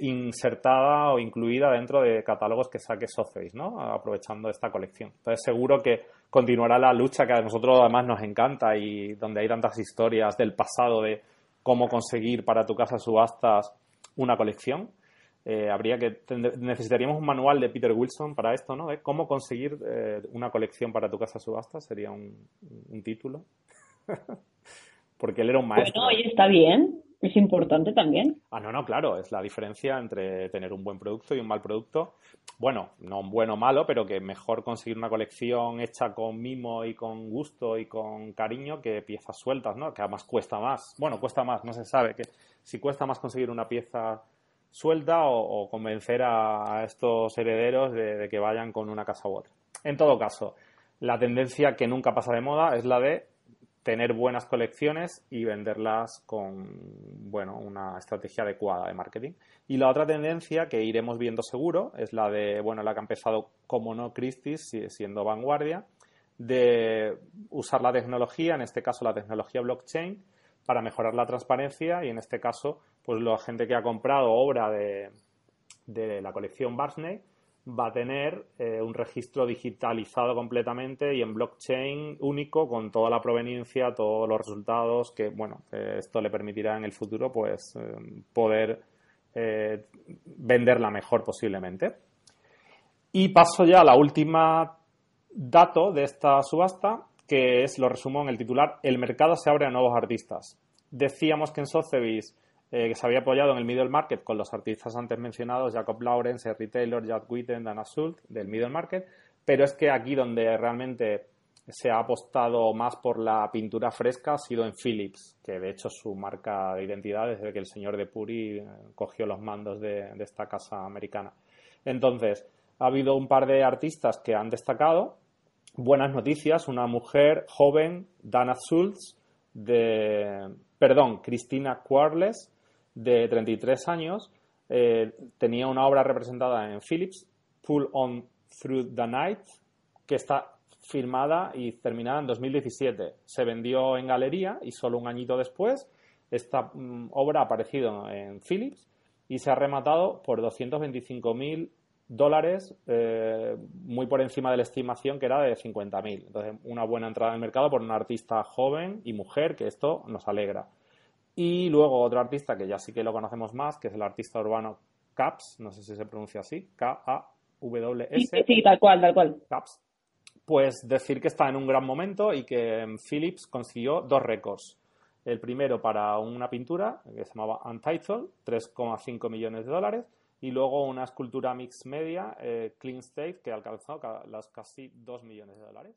insertada o incluida dentro de catálogos que saque Sotheby's, ¿no? Aprovechando esta colección. Entonces seguro que continuará la lucha que a nosotros además nos encanta y donde hay tantas historias del pasado de cómo conseguir para tu casa subastas una colección. Eh, habría que necesitaríamos un manual de Peter Wilson para esto, ¿no? De cómo conseguir eh, una colección para tu casa subastas sería un, un título. Porque él era un maestro. Bueno, oye, está bien es importante también. Ah, no, no, claro, es la diferencia entre tener un buen producto y un mal producto. Bueno, no un bueno o malo, pero que mejor conseguir una colección hecha con mimo y con gusto y con cariño que piezas sueltas, ¿no? Que además cuesta más. Bueno, cuesta más, no se sabe que si cuesta más conseguir una pieza suelta o, convencer a, estos herederos de que vayan con una casa u otra. En todo caso, la tendencia que nunca pasa de moda es la de tener buenas colecciones y venderlas con bueno, una estrategia adecuada de marketing. Y la otra tendencia que iremos viendo seguro es la de, bueno, la que ha empezado como no Christie's, siendo vanguardia, de usar la tecnología, en este caso la tecnología blockchain, para mejorar la transparencia y en este caso, pues la gente que ha comprado obra de, de la colección Barney va a tener eh, un registro digitalizado completamente y en blockchain único con toda la proveniencia, todos los resultados que, bueno, esto le permitirá en el futuro pues eh, poder eh, venderla mejor posiblemente. Y paso ya a la última dato de esta subasta, que es, lo resumo en el titular, el mercado se abre a nuevos artistas. Decíamos que en Sotheby's eh, que se había apoyado en el middle market con los artistas antes mencionados, Jacob Lawrence, Henry Taylor, Jack Witten, Dana Schultz, del middle market, pero es que aquí donde realmente se ha apostado más por la pintura fresca ha sido en Philips, que de hecho su marca de identidad desde que el señor de Puri eh, cogió los mandos de, de esta casa americana. Entonces, ha habido un par de artistas que han destacado. Buenas noticias, una mujer joven, Dana Schultz, de, perdón, Cristina Quarles, de 33 años, eh, tenía una obra representada en Philips, Pull On Through the Night, que está firmada y terminada en 2017. Se vendió en galería y solo un añito después esta mm, obra ha aparecido en Philips y se ha rematado por 225.000 dólares, eh, muy por encima de la estimación que era de 50.000. Entonces, una buena entrada en el mercado por una artista joven y mujer, que esto nos alegra. Y luego otro artista que ya sí que lo conocemos más, que es el artista urbano Caps, no sé si se pronuncia así, K-A-W-S. Sí, tal cual, tal cual. Caps. Pues decir que está en un gran momento y que Philips consiguió dos récords. El primero para una pintura que se llamaba Untitled, 3,5 millones de dólares, y luego una escultura mix media, eh, Clean State, que alcanzó las casi 2 millones de dólares.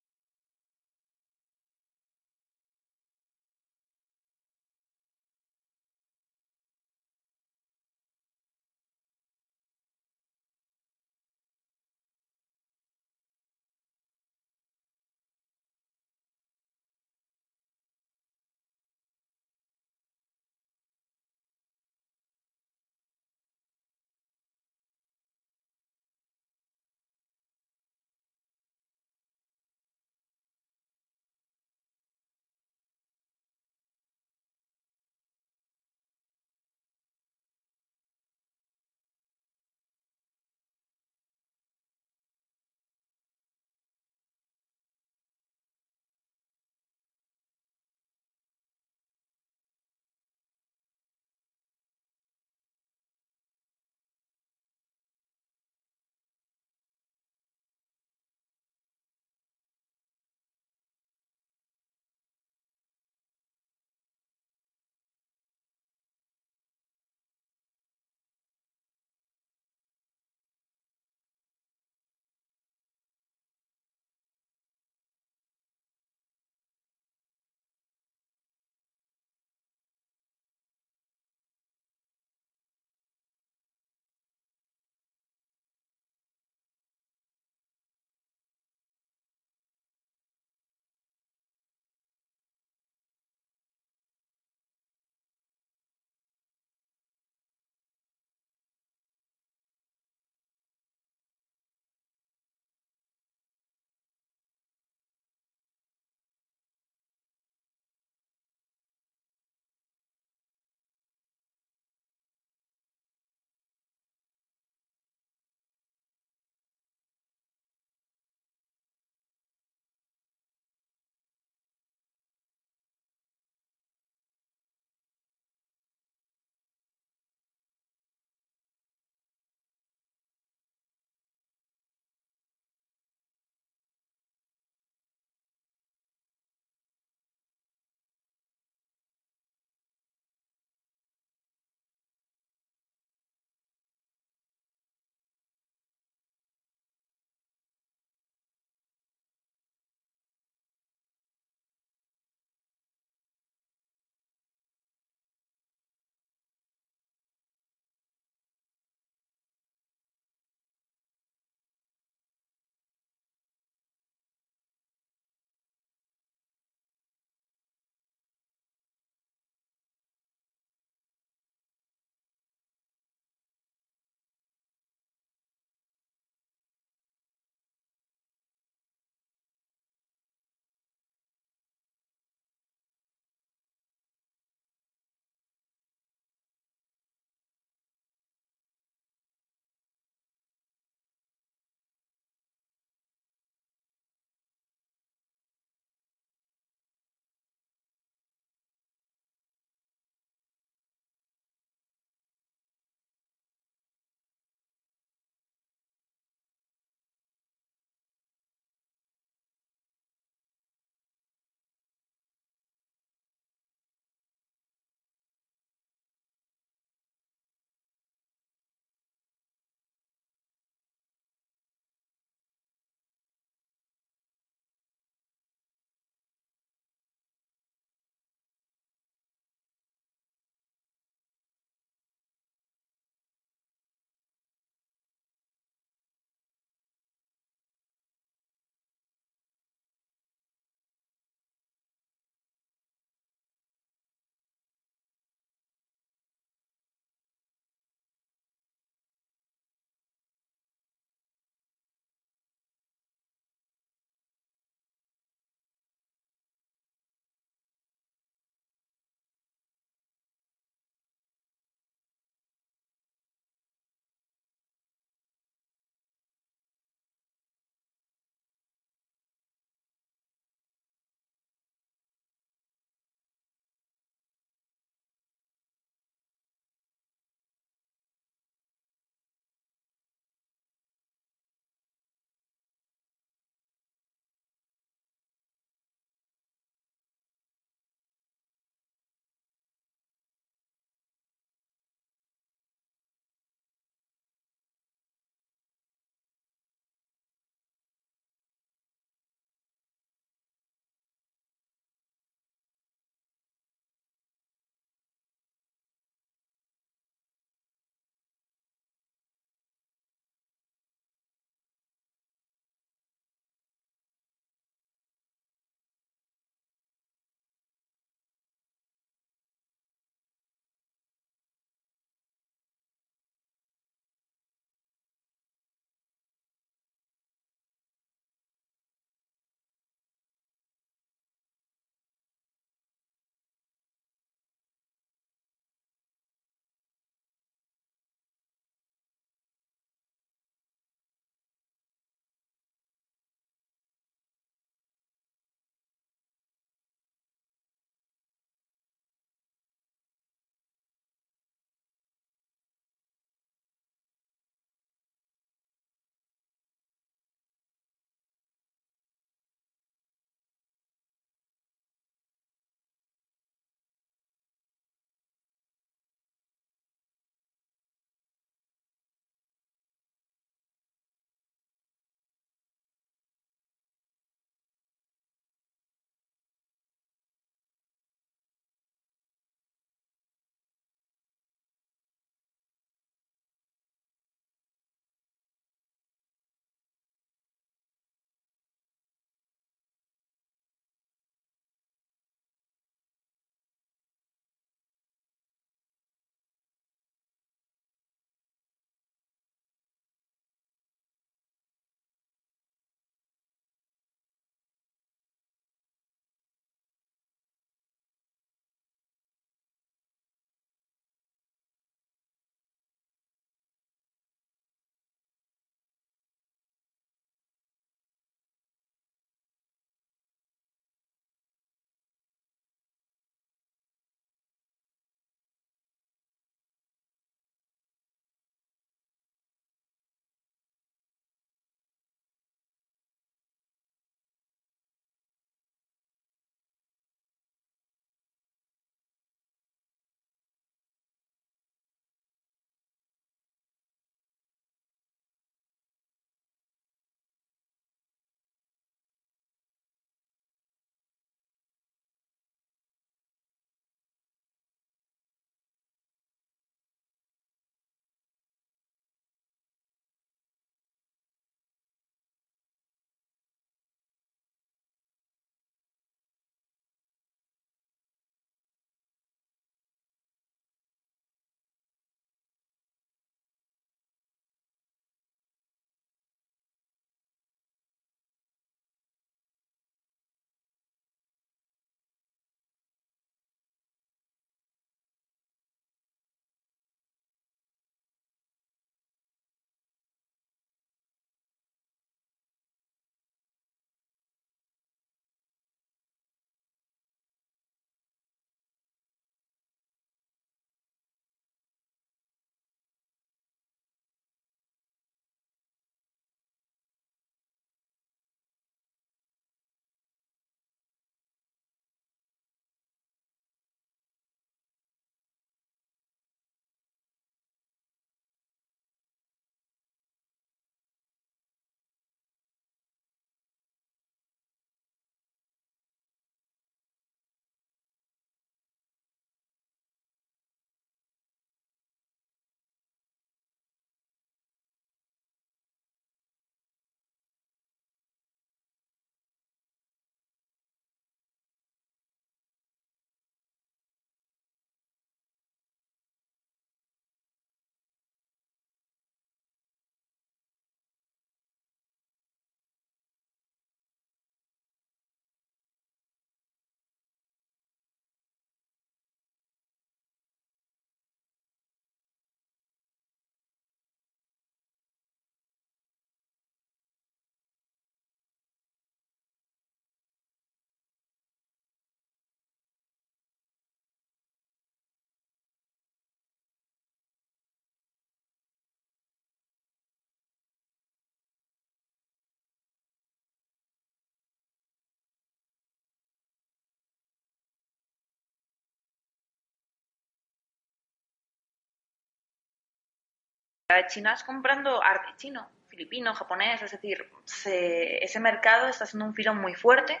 Chinas comprando arte chino, filipino, japonés, es decir, ese mercado está siendo un filón muy fuerte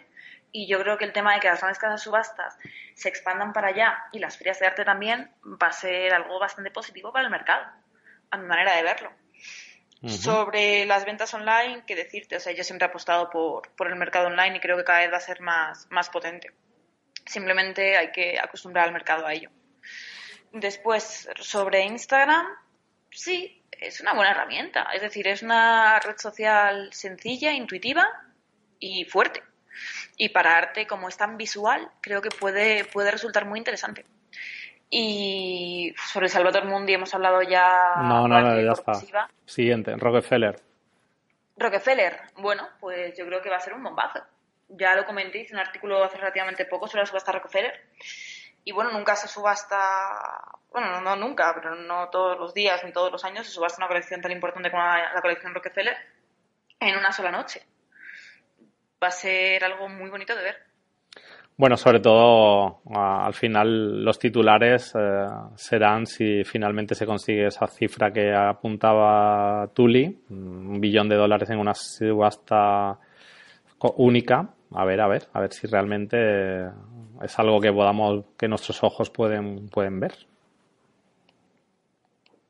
y yo creo que el tema de que las grandes casas subastas se expandan para allá y las ferias de arte también va a ser algo bastante positivo para el mercado, a mi manera de verlo. Sobre las ventas online, qué decirte, o sea, yo siempre he apostado por, por el mercado online y creo que cada vez va a ser más, más potente. Simplemente hay que acostumbrar al mercado a ello. Después, sobre Instagram, sí, es una buena herramienta. Es decir, es una red social sencilla, intuitiva y fuerte. Y para arte, como es tan visual, creo que puede, puede resultar muy interesante. Y sobre Salvador Mundi hemos hablado ya. No, no, no, ya está. Siguiente, Rockefeller. Rockefeller, bueno, pues yo creo que va a ser un bombazo. Ya lo comenté, hice un artículo hace relativamente poco sobre la subasta Rockefeller. Y bueno, nunca se subasta, bueno, no, nunca, pero no todos los días ni todos los años se subasta una colección tan importante como la colección Rockefeller en una sola noche. Va a ser algo muy bonito de ver. Bueno, sobre todo al final los titulares eh, serán si finalmente se consigue esa cifra que apuntaba Tuli, un billón de dólares en una subasta única. A ver, a ver, a ver si realmente es algo que podamos, que nuestros ojos pueden, pueden ver.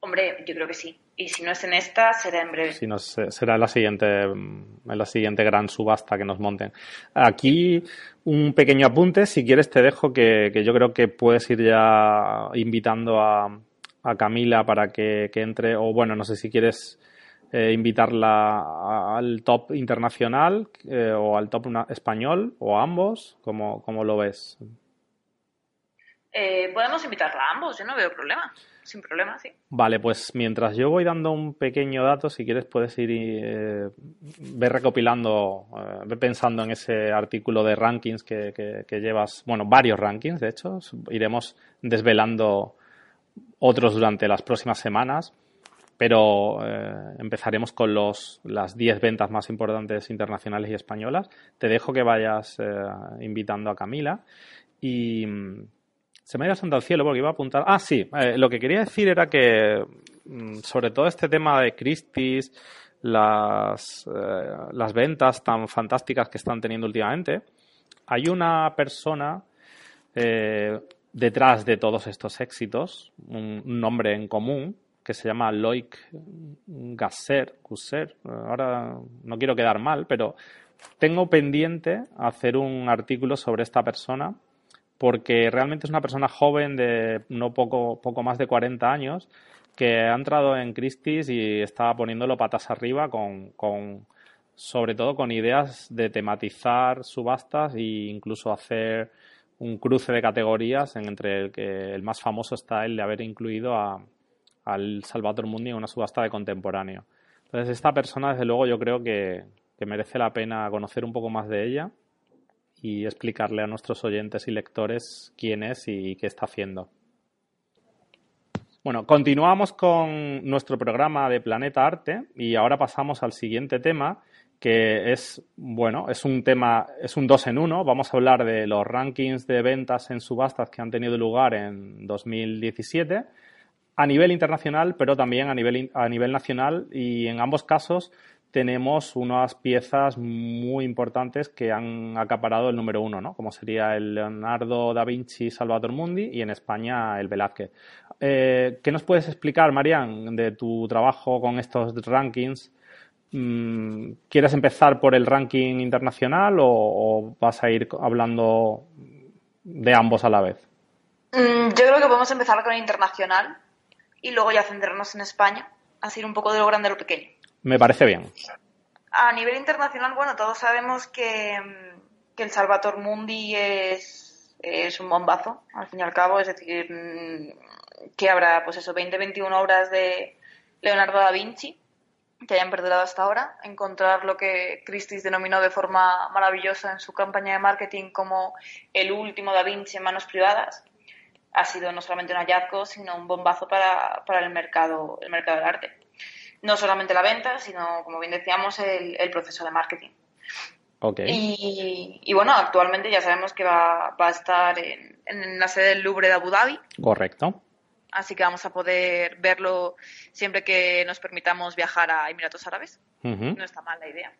Hombre, yo creo que sí. Y si no es en esta, será en breve. Si no, será en la siguiente, en la siguiente gran subasta que nos monten. Aquí un pequeño apunte, si quieres te dejo que, yo creo que puedes ir ya invitando a, Camila para que, entre, o bueno, no sé si quieres eh, invitarla al top internacional eh, o al top español o a ambos, ¿cómo, cómo lo ves? Eh, podemos invitarla a ambos, yo no veo problema sin problema, sí. Vale, pues mientras yo voy dando un pequeño dato, si quieres puedes ir eh, ver recopilando, eh, pensando en ese artículo de rankings que, llevas, bueno, varios rankings, de hecho, iremos desvelando otros durante las próximas semanas, pero eh, empezaremos con los, las 10 ventas más importantes internacionales y españolas. Te dejo que vayas invitando a Camila y se me ha ido santo al cielo porque iba a apuntar. Ah, sí, eh, lo que quería decir era que, mm, sobre todo este tema de Christie's, las, eh, las ventas tan fantásticas que están teniendo últimamente, hay una persona eh, detrás de todos estos éxitos, un, nombre en común, que se llama Loic Gasser, Gusser. Ahora no quiero quedar mal, pero tengo pendiente hacer un artículo sobre esta persona porque realmente es una persona joven de no poco, poco más de 40 años que ha entrado en Christie's y está poniéndolo patas arriba con, con sobre todo con ideas de tematizar subastas e incluso hacer un cruce de categorías en entre el que el más famoso está el de haber incluido a, al Salvador Mundi en una subasta de contemporáneo. Entonces esta persona desde luego yo creo que, que merece la pena conocer un poco más de ella y explicarle a nuestros oyentes y lectores quién es y qué está haciendo. Bueno, continuamos con nuestro programa de Planeta Arte y ahora pasamos al siguiente tema que es, bueno, es un tema, es un dos en uno. Vamos a hablar de los rankings de ventas en subastas que han tenido lugar en 2017 a nivel internacional, pero también a nivel, a nivel nacional y en ambos casos tenemos unas piezas muy importantes que han acaparado el número uno, ¿no? Como sería el Leonardo da Vinci Salvador Mundi y en España el Velázquez. Eh, ¿Qué nos puedes explicar, Marian, de tu trabajo con estos rankings? Mm, ¿Quieres empezar por el ranking internacional o, vas a ir hablando de ambos a la vez? Mm, yo creo que podemos empezar con el internacional y luego ya centrarnos en España, así un poco de lo grande a lo pequeño. Me parece bien. A nivel internacional, bueno, todos sabemos que, que el Salvator Mundi es, es un bombazo, al fin y al cabo, es decir, mm, que habrá, pues eso, 20, 21 obras de Leonardo da Vinci que hayan perdurado hasta ahora, encontrar lo que Christie's denominó de forma maravillosa en su campaña de marketing como el último Da Vinci en manos privadas, ha sido no solamente un hallazgo, sino un bombazo para, para el mercado, el mercado del arte no solamente la venta, sino, como bien decíamos, el, proceso de marketing. Y, bueno, actualmente ya sabemos que va, a estar en, la sede del Louvre de Abu Dhabi. Correcto. así que vamos a poder verlo siempre que nos permitamos viajar a Emiratos Árabes. No está mal la idea.